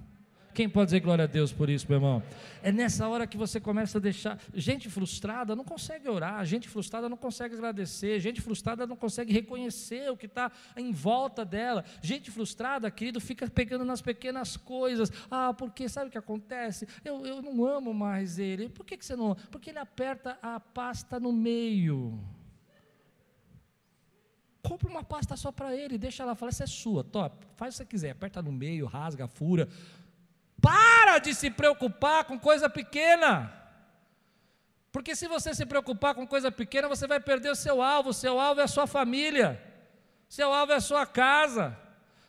Quem pode dizer glória a Deus por isso, meu irmão? É nessa hora que você começa a deixar. Gente frustrada não consegue orar, gente frustrada não consegue agradecer, gente frustrada não consegue reconhecer o que está em volta dela. Gente frustrada, querido, fica pegando nas pequenas coisas. Ah, porque sabe o que acontece? Eu, eu não amo mais ele. Por que, que você não ama? Porque ele aperta a pasta no meio compra uma pasta só para ele, deixa lá, fala, essa é sua, top, faz o que você quiser, aperta no meio, rasga, fura, para de se preocupar com coisa pequena. Porque se você se preocupar com coisa pequena, você vai perder o seu alvo. Seu alvo é a sua família. Seu alvo é a sua casa.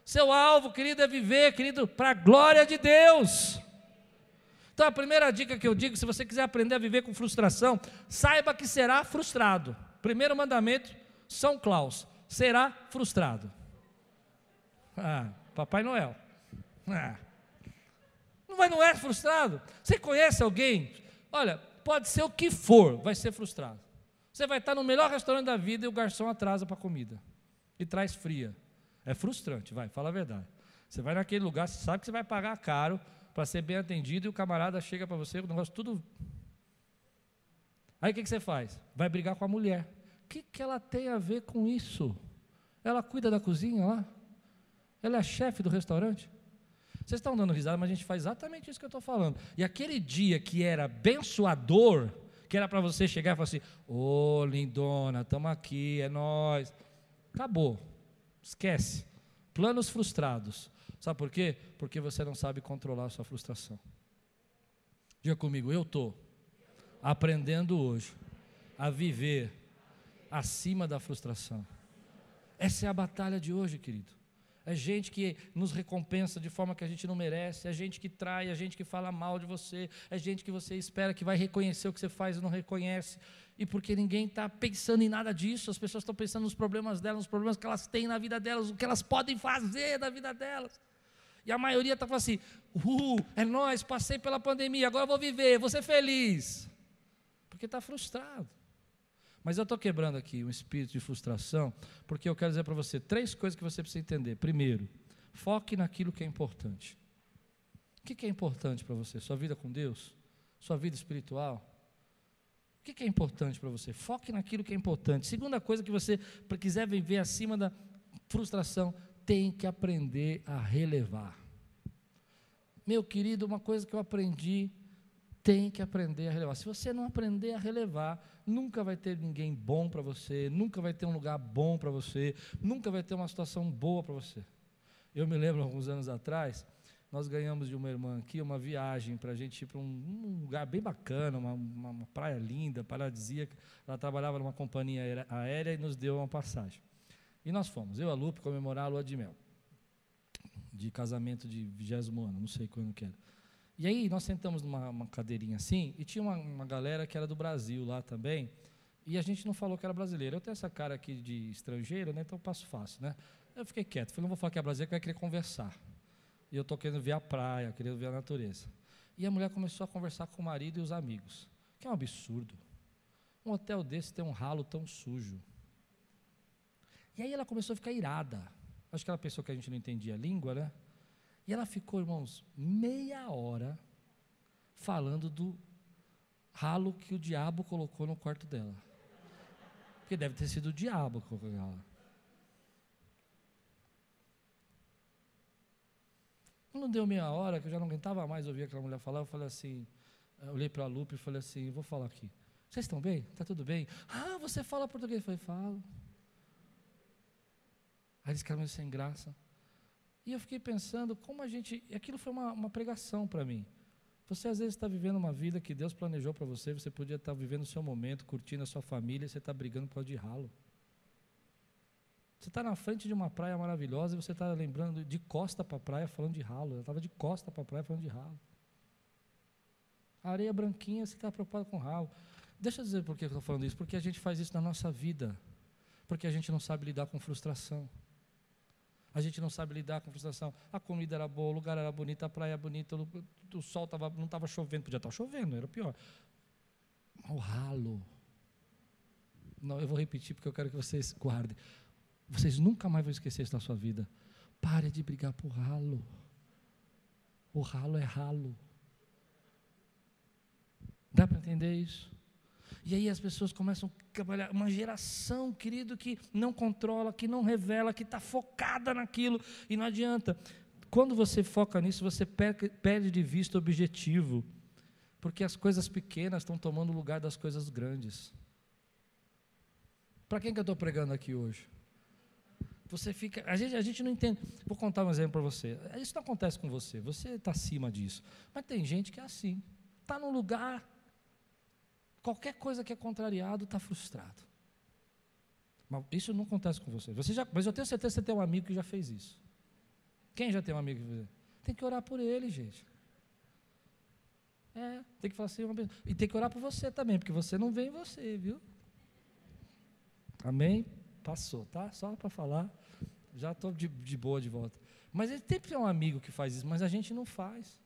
Seu alvo, querido, é viver, querido, para a glória de Deus. Então, a primeira dica que eu digo, se você quiser aprender a viver com frustração, saiba que será frustrado. Primeiro mandamento, São Claus, será frustrado. Ah, Papai Noel. Ah mas não é frustrado. Você conhece alguém? Olha, pode ser o que for, vai ser frustrado. Você vai estar no melhor restaurante da vida e o garçom atrasa para a comida e traz fria. É frustrante, vai, fala a verdade. Você vai naquele lugar, você sabe que você vai pagar caro para ser bem atendido e o camarada chega para você, o negócio tudo. Aí o que, que você faz? Vai brigar com a mulher. O que, que ela tem a ver com isso? Ela cuida da cozinha lá? Ela é a chefe do restaurante? Vocês estão dando risada, mas a gente faz exatamente isso que eu estou falando. E aquele dia que era abençoador, que era para você chegar e falar assim: Ô oh, lindona, estamos aqui, é nós. Acabou. Esquece. Planos frustrados. Sabe por quê? Porque você não sabe controlar a sua frustração. Diga comigo, eu estou aprendendo hoje a viver acima da frustração. Essa é a batalha de hoje, querido é gente que nos recompensa de forma que a gente não merece, é gente que trai, é gente que fala mal de você, é gente que você espera que vai reconhecer o que você faz e não reconhece. E porque ninguém está pensando em nada disso, as pessoas estão pensando nos problemas delas, nos problemas que elas têm na vida delas, o que elas podem fazer na vida delas. E a maioria está falando assim: uh, é nós, passei pela pandemia, agora vou viver, vou ser feliz. Porque está frustrado. Mas eu estou quebrando aqui um espírito de frustração, porque eu quero dizer para você três coisas que você precisa entender. Primeiro, foque naquilo que é importante. O que, é importante para você? Sua vida com Deus? Sua vida espiritual? O que, é importante para você? Foque naquilo que é importante. Segunda coisa que você quiser viver acima da frustração, tem que aprender a relevar. Meu querido, uma coisa que eu aprendi tem que aprender a relevar. Se você não aprender a relevar, nunca vai ter ninguém bom para você, nunca vai ter um lugar bom para você, nunca vai ter uma situação boa para você. Eu me lembro, alguns anos atrás, nós ganhamos de uma irmã aqui uma viagem para a gente ir para um, um, lugar bem bacana, uma, uma, uma, praia linda, paradisíaca. Ela trabalhava numa companhia aérea e nos deu uma passagem. E nós fomos, eu e a Lupe, comemorar a lua de mel, de casamento de vigésimo ano, não sei quando que era. E aí nós sentamos numa cadeirinha assim, e tinha uma, uma galera que era do Brasil lá também, E a gente não falou que era brasileiro. Eu tenho essa cara aqui de estrangeiro, né? Então eu passo fácil, né? Eu fiquei quieto. Falei, não vou falar que é brasileiro, que vai querer conversar. E eu estou querendo ver a praia, querendo ver a natureza. E a mulher começou a conversar com o marido e os amigos. Que é um absurdo. Um hotel desse tem um ralo tão sujo. E aí ela começou a ficar irada. Acho que ela pensou que a gente não entendia a língua, né? E ela ficou, irmãos, meia hora falando do ralo que o diabo colocou no quarto dela. Porque deve ter sido o diabo que colocou lá. Não deu meia hora, que eu já não aguentava mais ouvir aquela mulher falar, eu falei assim, eu olhei para a Lupe e falei assim, vou falar aqui. Vocês estão bem? Está tudo bem? Ah, você fala português? Eu falei, falo. Aí eles ficaram meio sem graça. E eu fiquei pensando como a gente. Aquilo foi uma, uma pregação para mim. Você às vezes está vivendo uma vida que Deus planejou para você, você podia estar tá vivendo o seu momento, curtindo a sua família, e você está brigando por causa de ralo. Você está na frente de uma praia maravilhosa e você está lembrando de costa para a praia falando de ralo. Ela estava de costa para a praia falando de ralo. A areia branquinha, você está preocupado com ralo. Deixa eu dizer por que eu estou falando isso. Porque a gente faz isso na nossa vida. Porque a gente não sabe lidar com frustração. A gente não sabe lidar com frustração. A comida era boa, o lugar era bonito, a praia era bonita, o, o sol tava, não estava chovendo, podia estar chovendo, era pior. O ralo. Não, eu vou repetir porque eu quero que vocês guardem. Vocês nunca mais vão esquecer isso na sua vida. Pare de brigar por ralo. O ralo é ralo. Dá para entender isso? E aí as pessoas começam a trabalhar, uma geração, querido, que não controla, que não revela, que está focada naquilo, e não adianta. Quando você foca nisso, você perde de vista o objetivo, porque as coisas pequenas estão tomando o lugar das coisas grandes. Para quem que eu estou pregando aqui hoje? Você fica. A gente, a gente não entende. Vou contar um exemplo para você. Isso não acontece com você. Você está acima disso. Mas tem gente que é assim. Está num lugar Qualquer coisa que é contrariado está frustrado. Mas isso não acontece com você. você já, mas eu tenho certeza que você tem um amigo que já fez isso. Quem já tem um amigo que fez? Tem que orar por ele, gente. É, tem que falar assim, e tem que orar por você também, porque você não vê em você, viu? Amém? Passou, tá? Só para falar. Já estou de, de boa de volta. Mas ele tem um amigo que faz isso, mas a gente não faz.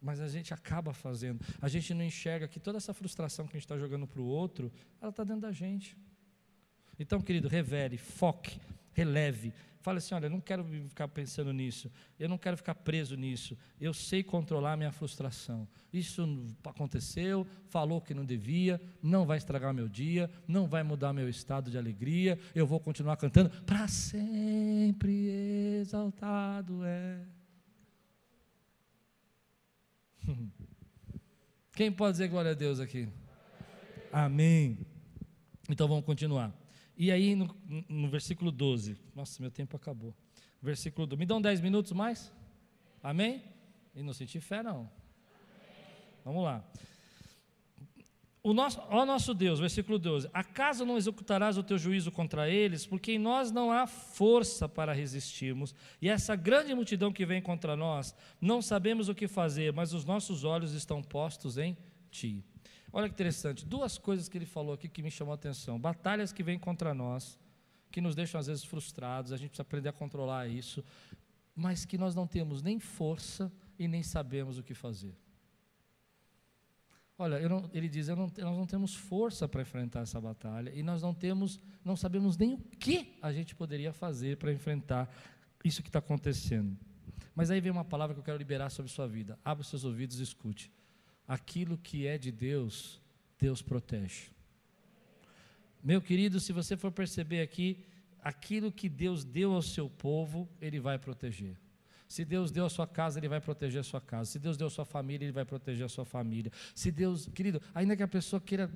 Mas a gente acaba fazendo. A gente não enxerga que toda essa frustração que a gente está jogando para o outro, ela está dentro da gente. Então, querido, revele, foque, releve. Fale assim: olha, eu não quero ficar pensando nisso, eu não quero ficar preso nisso, eu sei controlar a minha frustração. Isso aconteceu, falou que não devia, não vai estragar meu dia, não vai mudar meu estado de alegria, eu vou continuar cantando, para sempre exaltado é Quem pode dizer glória a Deus aqui? Amém. Então vamos continuar. E aí no, no versículo 12. Nossa, meu tempo acabou. Versículo 12. Me dão 10 minutos mais? Amém? E não senti fé, não. Vamos lá. O nosso, ó nosso Deus, versículo 12: Acaso não executarás o teu juízo contra eles? Porque em nós não há força para resistirmos, e essa grande multidão que vem contra nós, não sabemos o que fazer, mas os nossos olhos estão postos em ti. Olha que interessante, duas coisas que ele falou aqui que me chamou a atenção: batalhas que vêm contra nós, que nos deixam às vezes frustrados, a gente precisa aprender a controlar isso, mas que nós não temos nem força e nem sabemos o que fazer. Olha, não, ele diz, não, nós não temos força para enfrentar essa batalha e nós não temos, não sabemos nem o que a gente poderia fazer para enfrentar isso que está acontecendo. Mas aí vem uma palavra que eu quero liberar sobre sua vida. Abra os seus ouvidos e escute. Aquilo que é de Deus, Deus protege. Meu querido, se você for perceber aqui, aquilo que Deus deu ao seu povo, Ele vai proteger. Se Deus deu a sua casa, Ele vai proteger a sua casa. Se Deus deu a sua família, Ele vai proteger a sua família. Se Deus, querido, ainda que a pessoa queira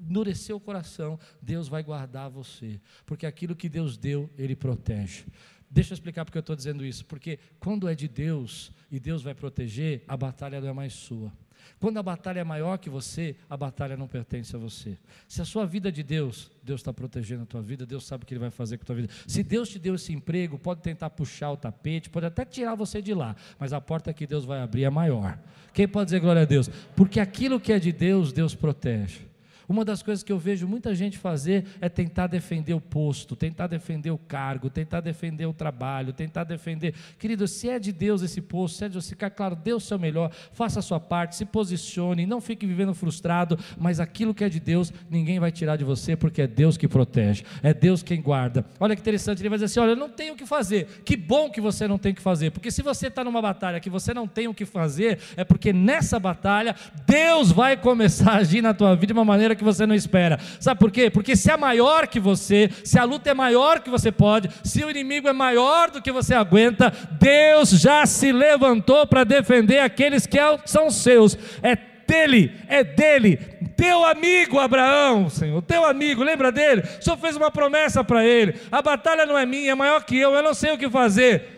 endurecer o coração, Deus vai guardar você. Porque aquilo que Deus deu, Ele protege. Deixa eu explicar porque eu estou dizendo isso. Porque quando é de Deus e Deus vai proteger, a batalha não é mais sua. Quando a batalha é maior que você, a batalha não pertence a você. Se a sua vida é de Deus, Deus está protegendo a tua vida, Deus sabe o que Ele vai fazer com a tua vida. Se Deus te deu esse emprego, pode tentar puxar o tapete, pode até tirar você de lá, mas a porta que Deus vai abrir é maior. Quem pode dizer glória a Deus? Porque aquilo que é de Deus, Deus protege. Uma das coisas que eu vejo muita gente fazer é tentar defender o posto, tentar defender o cargo, tentar defender o trabalho, tentar defender. Querido, se é de Deus esse posto, se é de você, claro, dê o seu melhor, faça a sua parte, se posicione, não fique vivendo frustrado, mas aquilo que é de Deus, ninguém vai tirar de você, porque é Deus que protege, é Deus quem guarda. Olha que interessante, ele vai dizer assim: olha, eu não tenho o que fazer. Que bom que você não tem o que fazer, porque se você está numa batalha que você não tem o que fazer, é porque nessa batalha Deus vai começar a agir na tua vida de uma maneira que você não espera. Sabe por quê? Porque se é maior que você, se a luta é maior que você pode, se o inimigo é maior do que você aguenta, Deus já se levantou para defender aqueles que é são seus. É dele, é dele. Teu amigo Abraão, Senhor, teu amigo, lembra dele? O Senhor fez uma promessa para ele. A batalha não é minha, é maior que eu, eu não sei o que fazer.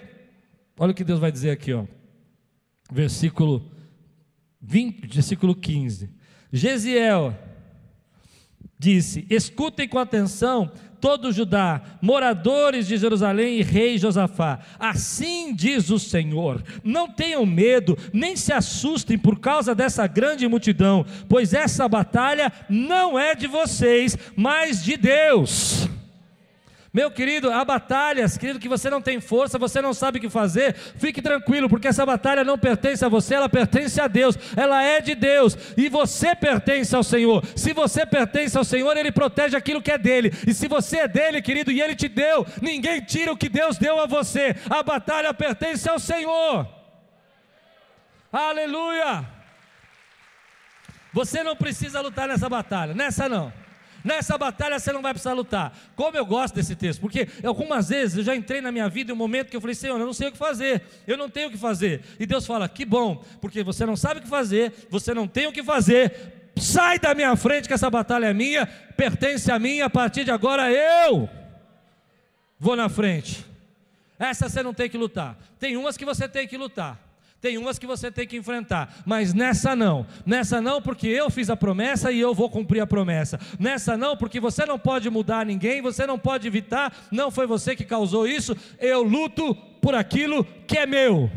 Olha o que Deus vai dizer aqui, ó. Versículo 20, versículo 15. Gesiel disse: Escutem com atenção todo Judá, moradores de Jerusalém e rei Josafá. Assim diz o Senhor: Não tenham medo, nem se assustem por causa dessa grande multidão, pois essa batalha não é de vocês, mas de Deus. Meu querido, há batalhas, querido, que você não tem força, você não sabe o que fazer, fique tranquilo, porque essa batalha não pertence a você, ela pertence a Deus, ela é de Deus, e você pertence ao Senhor. Se você pertence ao Senhor, Ele protege aquilo que é dele, e se você é dele, querido, e Ele te deu, ninguém tira o que Deus deu a você, a batalha pertence ao Senhor. Aleluia! Você não precisa lutar nessa batalha, nessa não. Nessa batalha você não vai precisar lutar. Como eu gosto desse texto, porque algumas vezes eu já entrei na minha vida em um momento que eu falei, Senhor, eu não sei o que fazer, eu não tenho o que fazer. E Deus fala, que bom, porque você não sabe o que fazer, você não tem o que fazer, sai da minha frente que essa batalha é minha, pertence a mim, a partir de agora eu vou na frente. Essa você não tem que lutar. Tem umas que você tem que lutar. Tem umas que você tem que enfrentar, mas nessa não. Nessa não, porque eu fiz a promessa e eu vou cumprir a promessa. Nessa não, porque você não pode mudar ninguém, você não pode evitar, não foi você que causou isso. Eu luto por aquilo que é meu.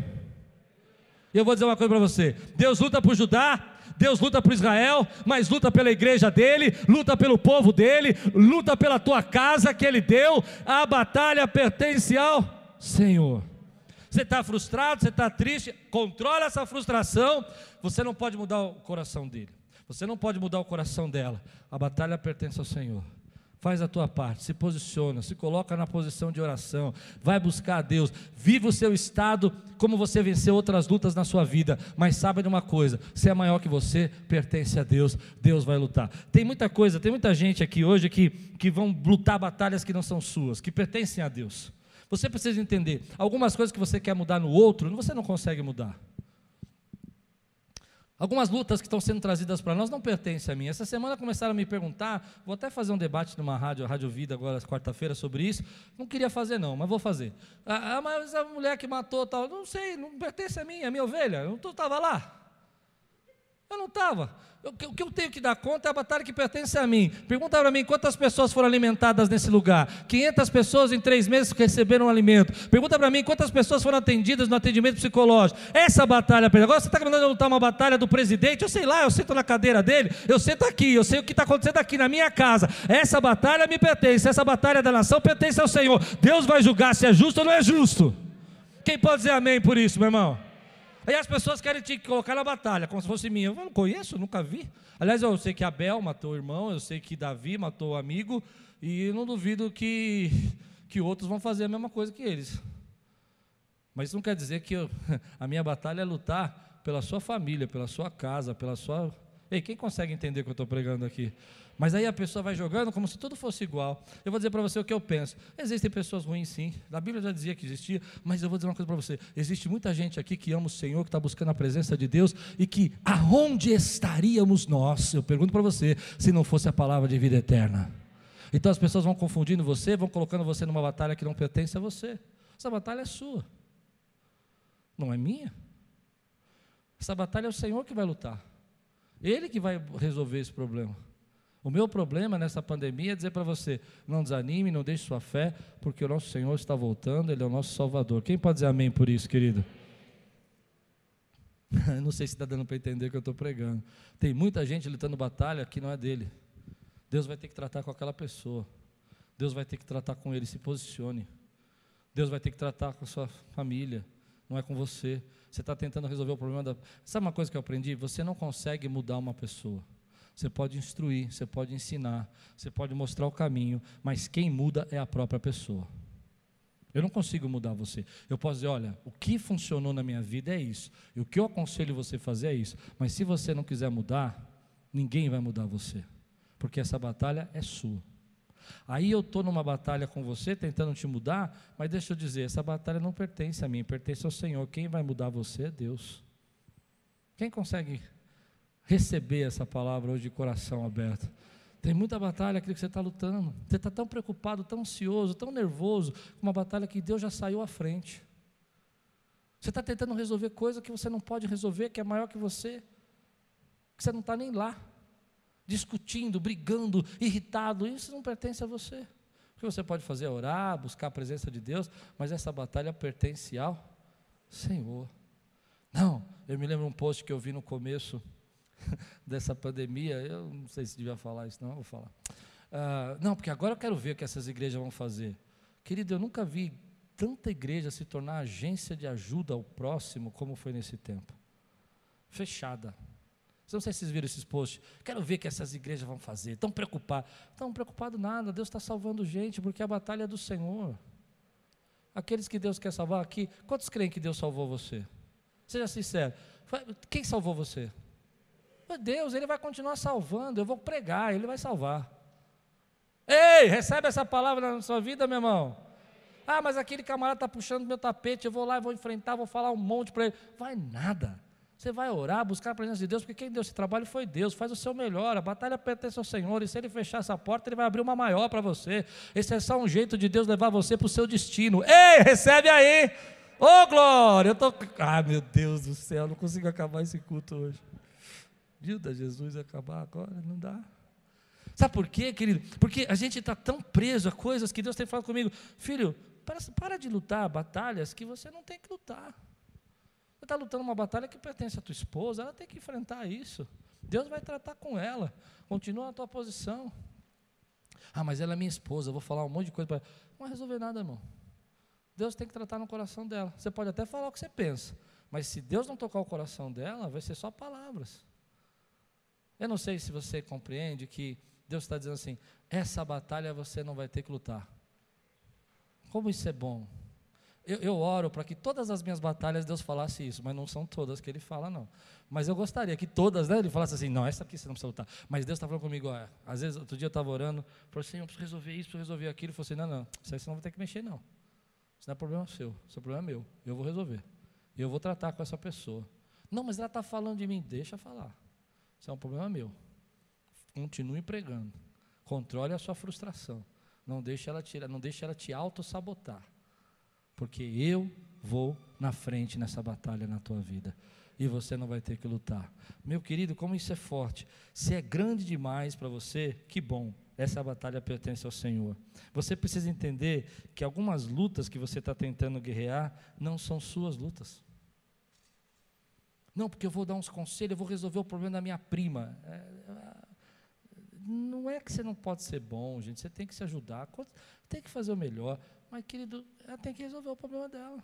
E eu vou dizer uma coisa para você: Deus luta por Judá, Deus luta por Israel, mas luta pela igreja dele, luta pelo povo dele, luta pela tua casa que ele deu. A batalha pertence ao Senhor. Você está frustrado, você está triste, controla essa frustração. Você não pode mudar o coração dele. Você não pode mudar o coração dela. A batalha pertence ao Senhor. Faz a tua parte, se posiciona, se coloca na posição de oração, vai buscar a Deus, vive o seu estado como você venceu outras lutas na sua vida, mas sabe de uma coisa: se é maior que você, pertence a Deus, Deus vai lutar. Tem muita coisa, tem muita gente aqui hoje que, que vão lutar batalhas que não são suas, que pertencem a Deus. Você precisa entender, algumas coisas que você quer mudar no outro, você não consegue mudar. Algumas lutas que estão sendo trazidas para nós não pertencem a mim. Essa semana começaram a me perguntar, vou até fazer um debate numa rádio, Rádio Vida, agora quarta-feira, sobre isso. Não queria fazer, não, mas vou fazer. Ah, ah mas a mulher que matou tal, não sei, não pertence a mim, é minha ovelha, eu não estava lá. Eu não estava. O que eu tenho que dar conta é a batalha que pertence a mim. Pergunta para mim quantas pessoas foram alimentadas nesse lugar. 500 pessoas em três meses receberam um alimento. Pergunta para mim quantas pessoas foram atendidas no atendimento psicológico. Essa batalha, agora você está eu lutar uma batalha do presidente, eu sei lá, eu sento na cadeira dele, eu sento aqui, eu sei o que está acontecendo aqui na minha casa. Essa batalha me pertence, essa batalha da nação pertence ao Senhor. Deus vai julgar se é justo ou não é justo. Quem pode dizer amém por isso, meu irmão? Aí as pessoas querem te colocar na batalha, como se fosse minha. Eu não conheço, nunca vi. Aliás, eu sei que Abel matou o irmão, eu sei que Davi matou o amigo, e não duvido que, que outros vão fazer a mesma coisa que eles. Mas isso não quer dizer que eu, (laughs) a minha batalha é lutar pela sua família, pela sua casa, pela sua. Ei, quem consegue entender o que eu estou pregando aqui? Mas aí a pessoa vai jogando como se tudo fosse igual. Eu vou dizer para você o que eu penso. Existem pessoas ruins, sim. A Bíblia já dizia que existia, mas eu vou dizer uma coisa para você. Existe muita gente aqui que ama o Senhor, que está buscando a presença de Deus e que aonde estaríamos nós? Eu pergunto para você, se não fosse a palavra de vida eterna. Então as pessoas vão confundindo você, vão colocando você numa batalha que não pertence a você. Essa batalha é sua, não é minha. Essa batalha é o Senhor que vai lutar. Ele que vai resolver esse problema. O meu problema nessa pandemia é dizer para você: não desanime, não deixe sua fé, porque o nosso Senhor está voltando, Ele é o nosso Salvador. Quem pode dizer amém por isso, querido? (laughs) não sei se está dando para entender o que eu estou pregando. Tem muita gente lutando batalha que não é dele. Deus vai ter que tratar com aquela pessoa. Deus vai ter que tratar com ele, se posicione. Deus vai ter que tratar com a sua família, não é com você. Você está tentando resolver o problema da. Sabe uma coisa que eu aprendi? Você não consegue mudar uma pessoa. Você pode instruir, você pode ensinar, você pode mostrar o caminho, mas quem muda é a própria pessoa. Eu não consigo mudar você. Eu posso dizer, olha, o que funcionou na minha vida é isso. E o que eu aconselho você a fazer é isso. Mas se você não quiser mudar, ninguém vai mudar você. Porque essa batalha é sua. Aí eu estou numa batalha com você, tentando te mudar, mas deixa eu dizer, essa batalha não pertence a mim, pertence ao Senhor. Quem vai mudar você é Deus. Quem consegue receber essa palavra hoje de coração aberto? Tem muita batalha aqui que você está lutando. Você está tão preocupado, tão ansioso, tão nervoso, com uma batalha que Deus já saiu à frente. Você está tentando resolver coisa que você não pode resolver, que é maior que você, que você não está nem lá, discutindo, brigando, irritado. Isso não pertence a você. O que você pode fazer é orar, buscar a presença de Deus, mas essa batalha pertence ao Senhor. Não, eu me lembro um post que eu vi no começo (laughs) dessa pandemia, eu não sei se devia falar isso, não, vou falar. Uh, não, porque agora eu quero ver o que essas igrejas vão fazer. Querido, eu nunca vi tanta igreja se tornar agência de ajuda ao próximo como foi nesse tempo. Fechada. Não sei se vocês viram esses posts. Quero ver o que essas igrejas vão fazer. Estão preocupados. Estão preocupados nada. Deus está salvando gente, porque a batalha é do Senhor. Aqueles que Deus quer salvar aqui, quantos creem que Deus salvou você? Seja sincero. Quem salvou você? Deus, Ele vai continuar salvando. Eu vou pregar, Ele vai salvar. Ei, recebe essa palavra na sua vida, meu irmão. Ah, mas aquele camarada está puxando meu tapete, eu vou lá e vou enfrentar, vou falar um monte para ele. Vai nada. Você vai orar, buscar a presença de Deus, porque quem deu esse trabalho foi Deus. Faz o seu melhor. A batalha pertence ao Senhor. E se Ele fechar essa porta, Ele vai abrir uma maior para você. Esse é só um jeito de Deus levar você para o seu destino. Ei, recebe aí. Ô, oh, glória. Eu tô. Ah, meu Deus do céu, não consigo acabar esse culto hoje. Dilda, Jesus acabar agora, não dá. Sabe por quê, querido? Porque a gente está tão preso a coisas que Deus tem falado comigo. Filho, para, para de lutar batalhas que você não tem que lutar. Você está lutando uma batalha que pertence à tua esposa, ela tem que enfrentar isso. Deus vai tratar com ela. Continua na tua posição. Ah, mas ela é minha esposa, eu vou falar um monte de coisa para ela. Não vai resolver nada, irmão. Deus tem que tratar no coração dela. Você pode até falar o que você pensa, mas se Deus não tocar o coração dela, vai ser só palavras. Eu não sei se você compreende que Deus está dizendo assim: essa batalha você não vai ter que lutar. Como isso é bom. Eu, eu oro para que todas as minhas batalhas Deus falasse isso, mas não são todas que Ele fala, não. Mas eu gostaria que todas, né, Ele falasse assim: não, essa aqui você não precisa lutar. Mas Deus está falando comigo, ó, às vezes, outro dia eu estava orando, falou assim: eu preciso resolver isso, preciso resolver aquilo. Ele falou assim: não, não, isso aí você não vai ter que mexer, não. Isso não é problema seu, isso é problema meu. Eu vou resolver. Eu vou tratar com essa pessoa. Não, mas ela está falando de mim, deixa falar. Isso é um problema meu. Continue pregando. Controle a sua frustração. Não deixe ela tirar, não deixe ela te auto-sabotar. Porque eu vou na frente nessa batalha na tua vida. E você não vai ter que lutar. Meu querido, como isso é forte. Se é grande demais para você, que bom. Essa batalha pertence ao Senhor. Você precisa entender que algumas lutas que você está tentando guerrear não são suas lutas. Não, porque eu vou dar uns conselhos, eu vou resolver o problema da minha prima. É, é, não é que você não pode ser bom, gente, você tem que se ajudar, tem que fazer o melhor. Mas, querido, ela tem que resolver o problema dela.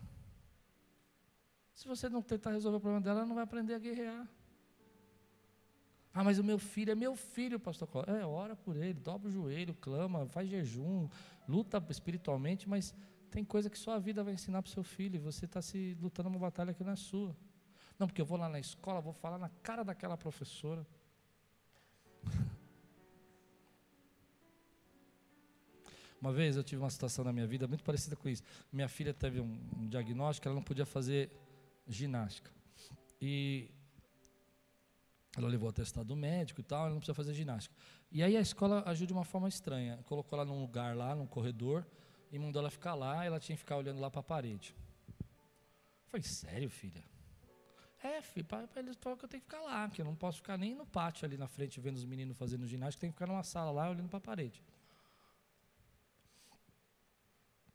Se você não tentar resolver o problema dela, ela não vai aprender a guerrear. Ah, mas o meu filho é meu filho, pastor. É, ora por ele, dobra o joelho, clama, faz jejum, luta espiritualmente, mas tem coisa que só a vida vai ensinar para o seu filho e você está se lutando uma batalha que não é sua. Não, porque eu vou lá na escola, vou falar na cara daquela professora. (laughs) Uma vez eu tive uma situação na minha vida muito parecida com isso. Minha filha teve um, diagnóstico, ela não podia fazer ginástica. E ela levou o atestado médico e tal, ela não precisa fazer ginástica. E aí a escola agiu de uma forma estranha. Colocou ela num lugar lá, num corredor, e mandou ela ficar lá, ela tinha que ficar olhando lá para a parede. Eu falei, sério, filha? É, filho, para eles falam que eu tenho que ficar lá, que eu não posso ficar nem no pátio ali na frente vendo os meninos fazendo ginástica, tem que ficar numa sala lá olhando para a parede.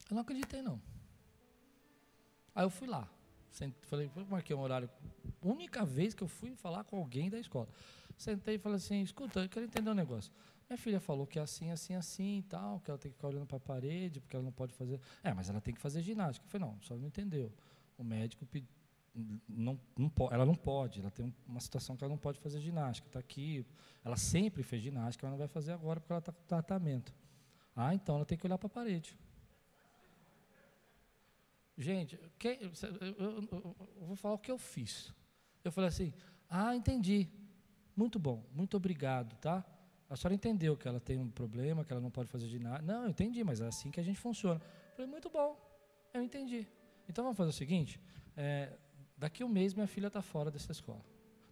Eu não acreditei, não. Aí eu fui lá. Falei, marquei um horário. Única vez que eu fui falar com alguém da escola. Sentei e falei assim: escuta, eu quero entender um negócio. Minha filha falou que é assim, assim, assim e tal, que ela tem que ficar olhando para a parede, porque ela não pode fazer. É, mas ela tem que fazer ginástica. Eu falei, não, só não entendeu. O médico pediu não, não ela não pode, ela tem uma situação que ela não pode fazer ginástica, está aqui, ela sempre fez ginástica, ela não vai fazer agora porque ela está com tratamento. Ah, então ela tem que olhar para a parede. Gente, quem, eu, eu, eu, vou falar o que eu fiz. Eu falei assim, ah, entendi, muito bom, muito obrigado, tá? A senhora entendeu que ela tem um problema, que ela não pode fazer ginástica. Não, eu entendi, mas é assim que a gente funciona. Eu falei, muito bom, eu entendi. Então vamos fazer o seguinte, é, Daqui um mês minha filha está fora dessa escola.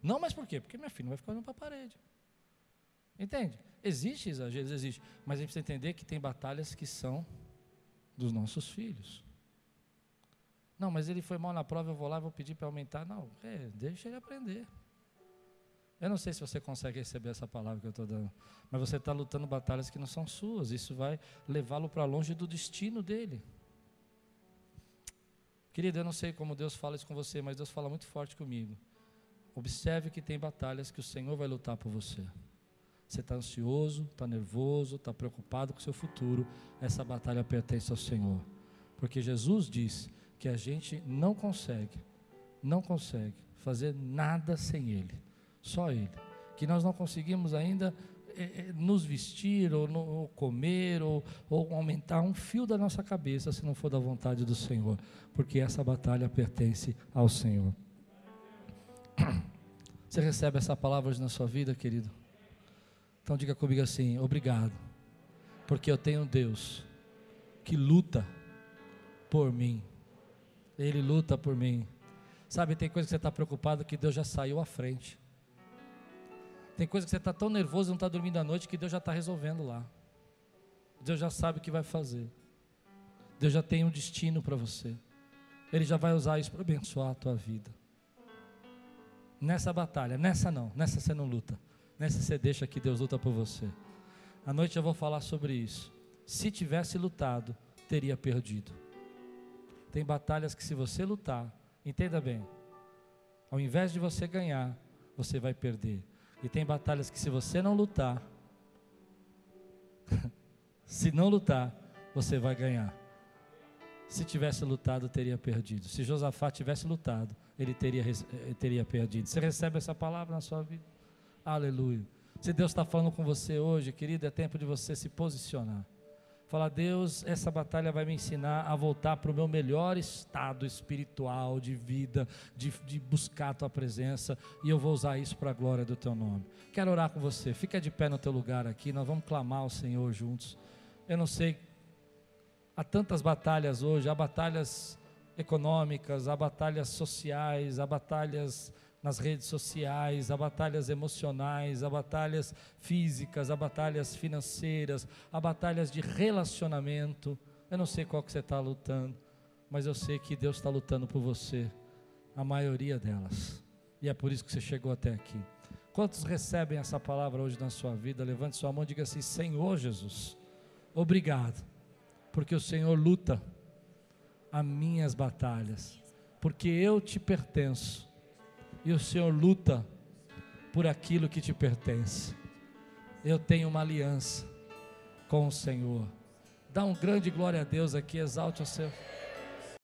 Não, mas por quê? Porque minha filha não vai ficar olhando para a parede. Entende? Existe exagero, existe. Mas a gente precisa entender que tem batalhas que são dos nossos filhos. Não, mas ele foi mal na prova, eu vou lá e vou pedir para aumentar. Não, é, deixa ele aprender. Eu não sei se você consegue receber essa palavra que eu estou dando, mas você está lutando batalhas que não são suas. Isso vai levá-lo para longe do destino dele. Querido, eu não sei como Deus fala isso com você, mas Deus fala muito forte comigo. Observe que tem batalhas que o Senhor vai lutar por você. Você está ansioso, está nervoso, está preocupado com o seu futuro. Essa batalha pertence ao Senhor. Porque Jesus diz que a gente não consegue, não consegue fazer nada sem Ele. Só Ele. Que nós não conseguimos ainda é, é, nos vestir, ou, no, ou comer, ou, ou, aumentar um fio da nossa cabeça, se não for da vontade do Senhor, porque essa batalha pertence ao Senhor. (coughs) Você recebe essa palavra hoje na sua vida, querido? Então diga comigo assim: obrigado, porque eu tenho um Deus que luta por mim, Ele luta por mim. Sabe, tem coisa que você está preocupado que Deus já saiu à frente. Tem coisa que você está tão nervoso, não está dormindo à noite, que Deus já está resolvendo lá. Deus já sabe o que vai fazer. Deus já tem um destino para você. Ele já vai usar isso para abençoar a tua vida. Nessa batalha, nessa não, nessa você não luta. Nessa você deixa que Deus luta por você. À noite eu vou falar sobre isso. Se tivesse lutado, teria perdido. Tem batalhas que se você lutar, entenda bem, ao invés de você ganhar, você vai perder. E tem batalhas que se você não lutar, (laughs) se não lutar, você vai ganhar. Se tivesse lutado, teria perdido. Se Josafá tivesse lutado, ele teria, eh, teria perdido. Você recebe essa palavra na sua vida? Aleluia. Se Deus está falando com você hoje, querido, é tempo de você se posicionar. Fala, Deus, essa batalha vai me ensinar a voltar para o meu melhor estado espiritual, de vida, de, de buscar a tua presença, e eu vou usar isso para a glória do teu nome. Quero orar com você, fica de pé no teu lugar aqui, nós vamos clamar ao Senhor juntos. Eu não sei, há tantas batalhas hoje, há batalhas econômicas, há batalhas sociais, há batalhas nas redes sociais, há batalhas emocionais, há batalhas físicas, há batalhas financeiras, há batalhas de relacionamento. Eu não sei qual que você está lutando, mas eu sei que Deus está lutando por você, a maioria delas. E é por isso que você chegou até aqui. Quantos recebem essa palavra hoje na sua vida? Levante sua mão e diga assim: Senhor Jesus, obrigado, porque o Senhor luta as minhas batalhas, porque eu te pertenço e o Senhor luta por aquilo que te pertence. Eu tenho uma aliança com o Senhor. Dá um grande glória a Deus aqui, exalte o seu.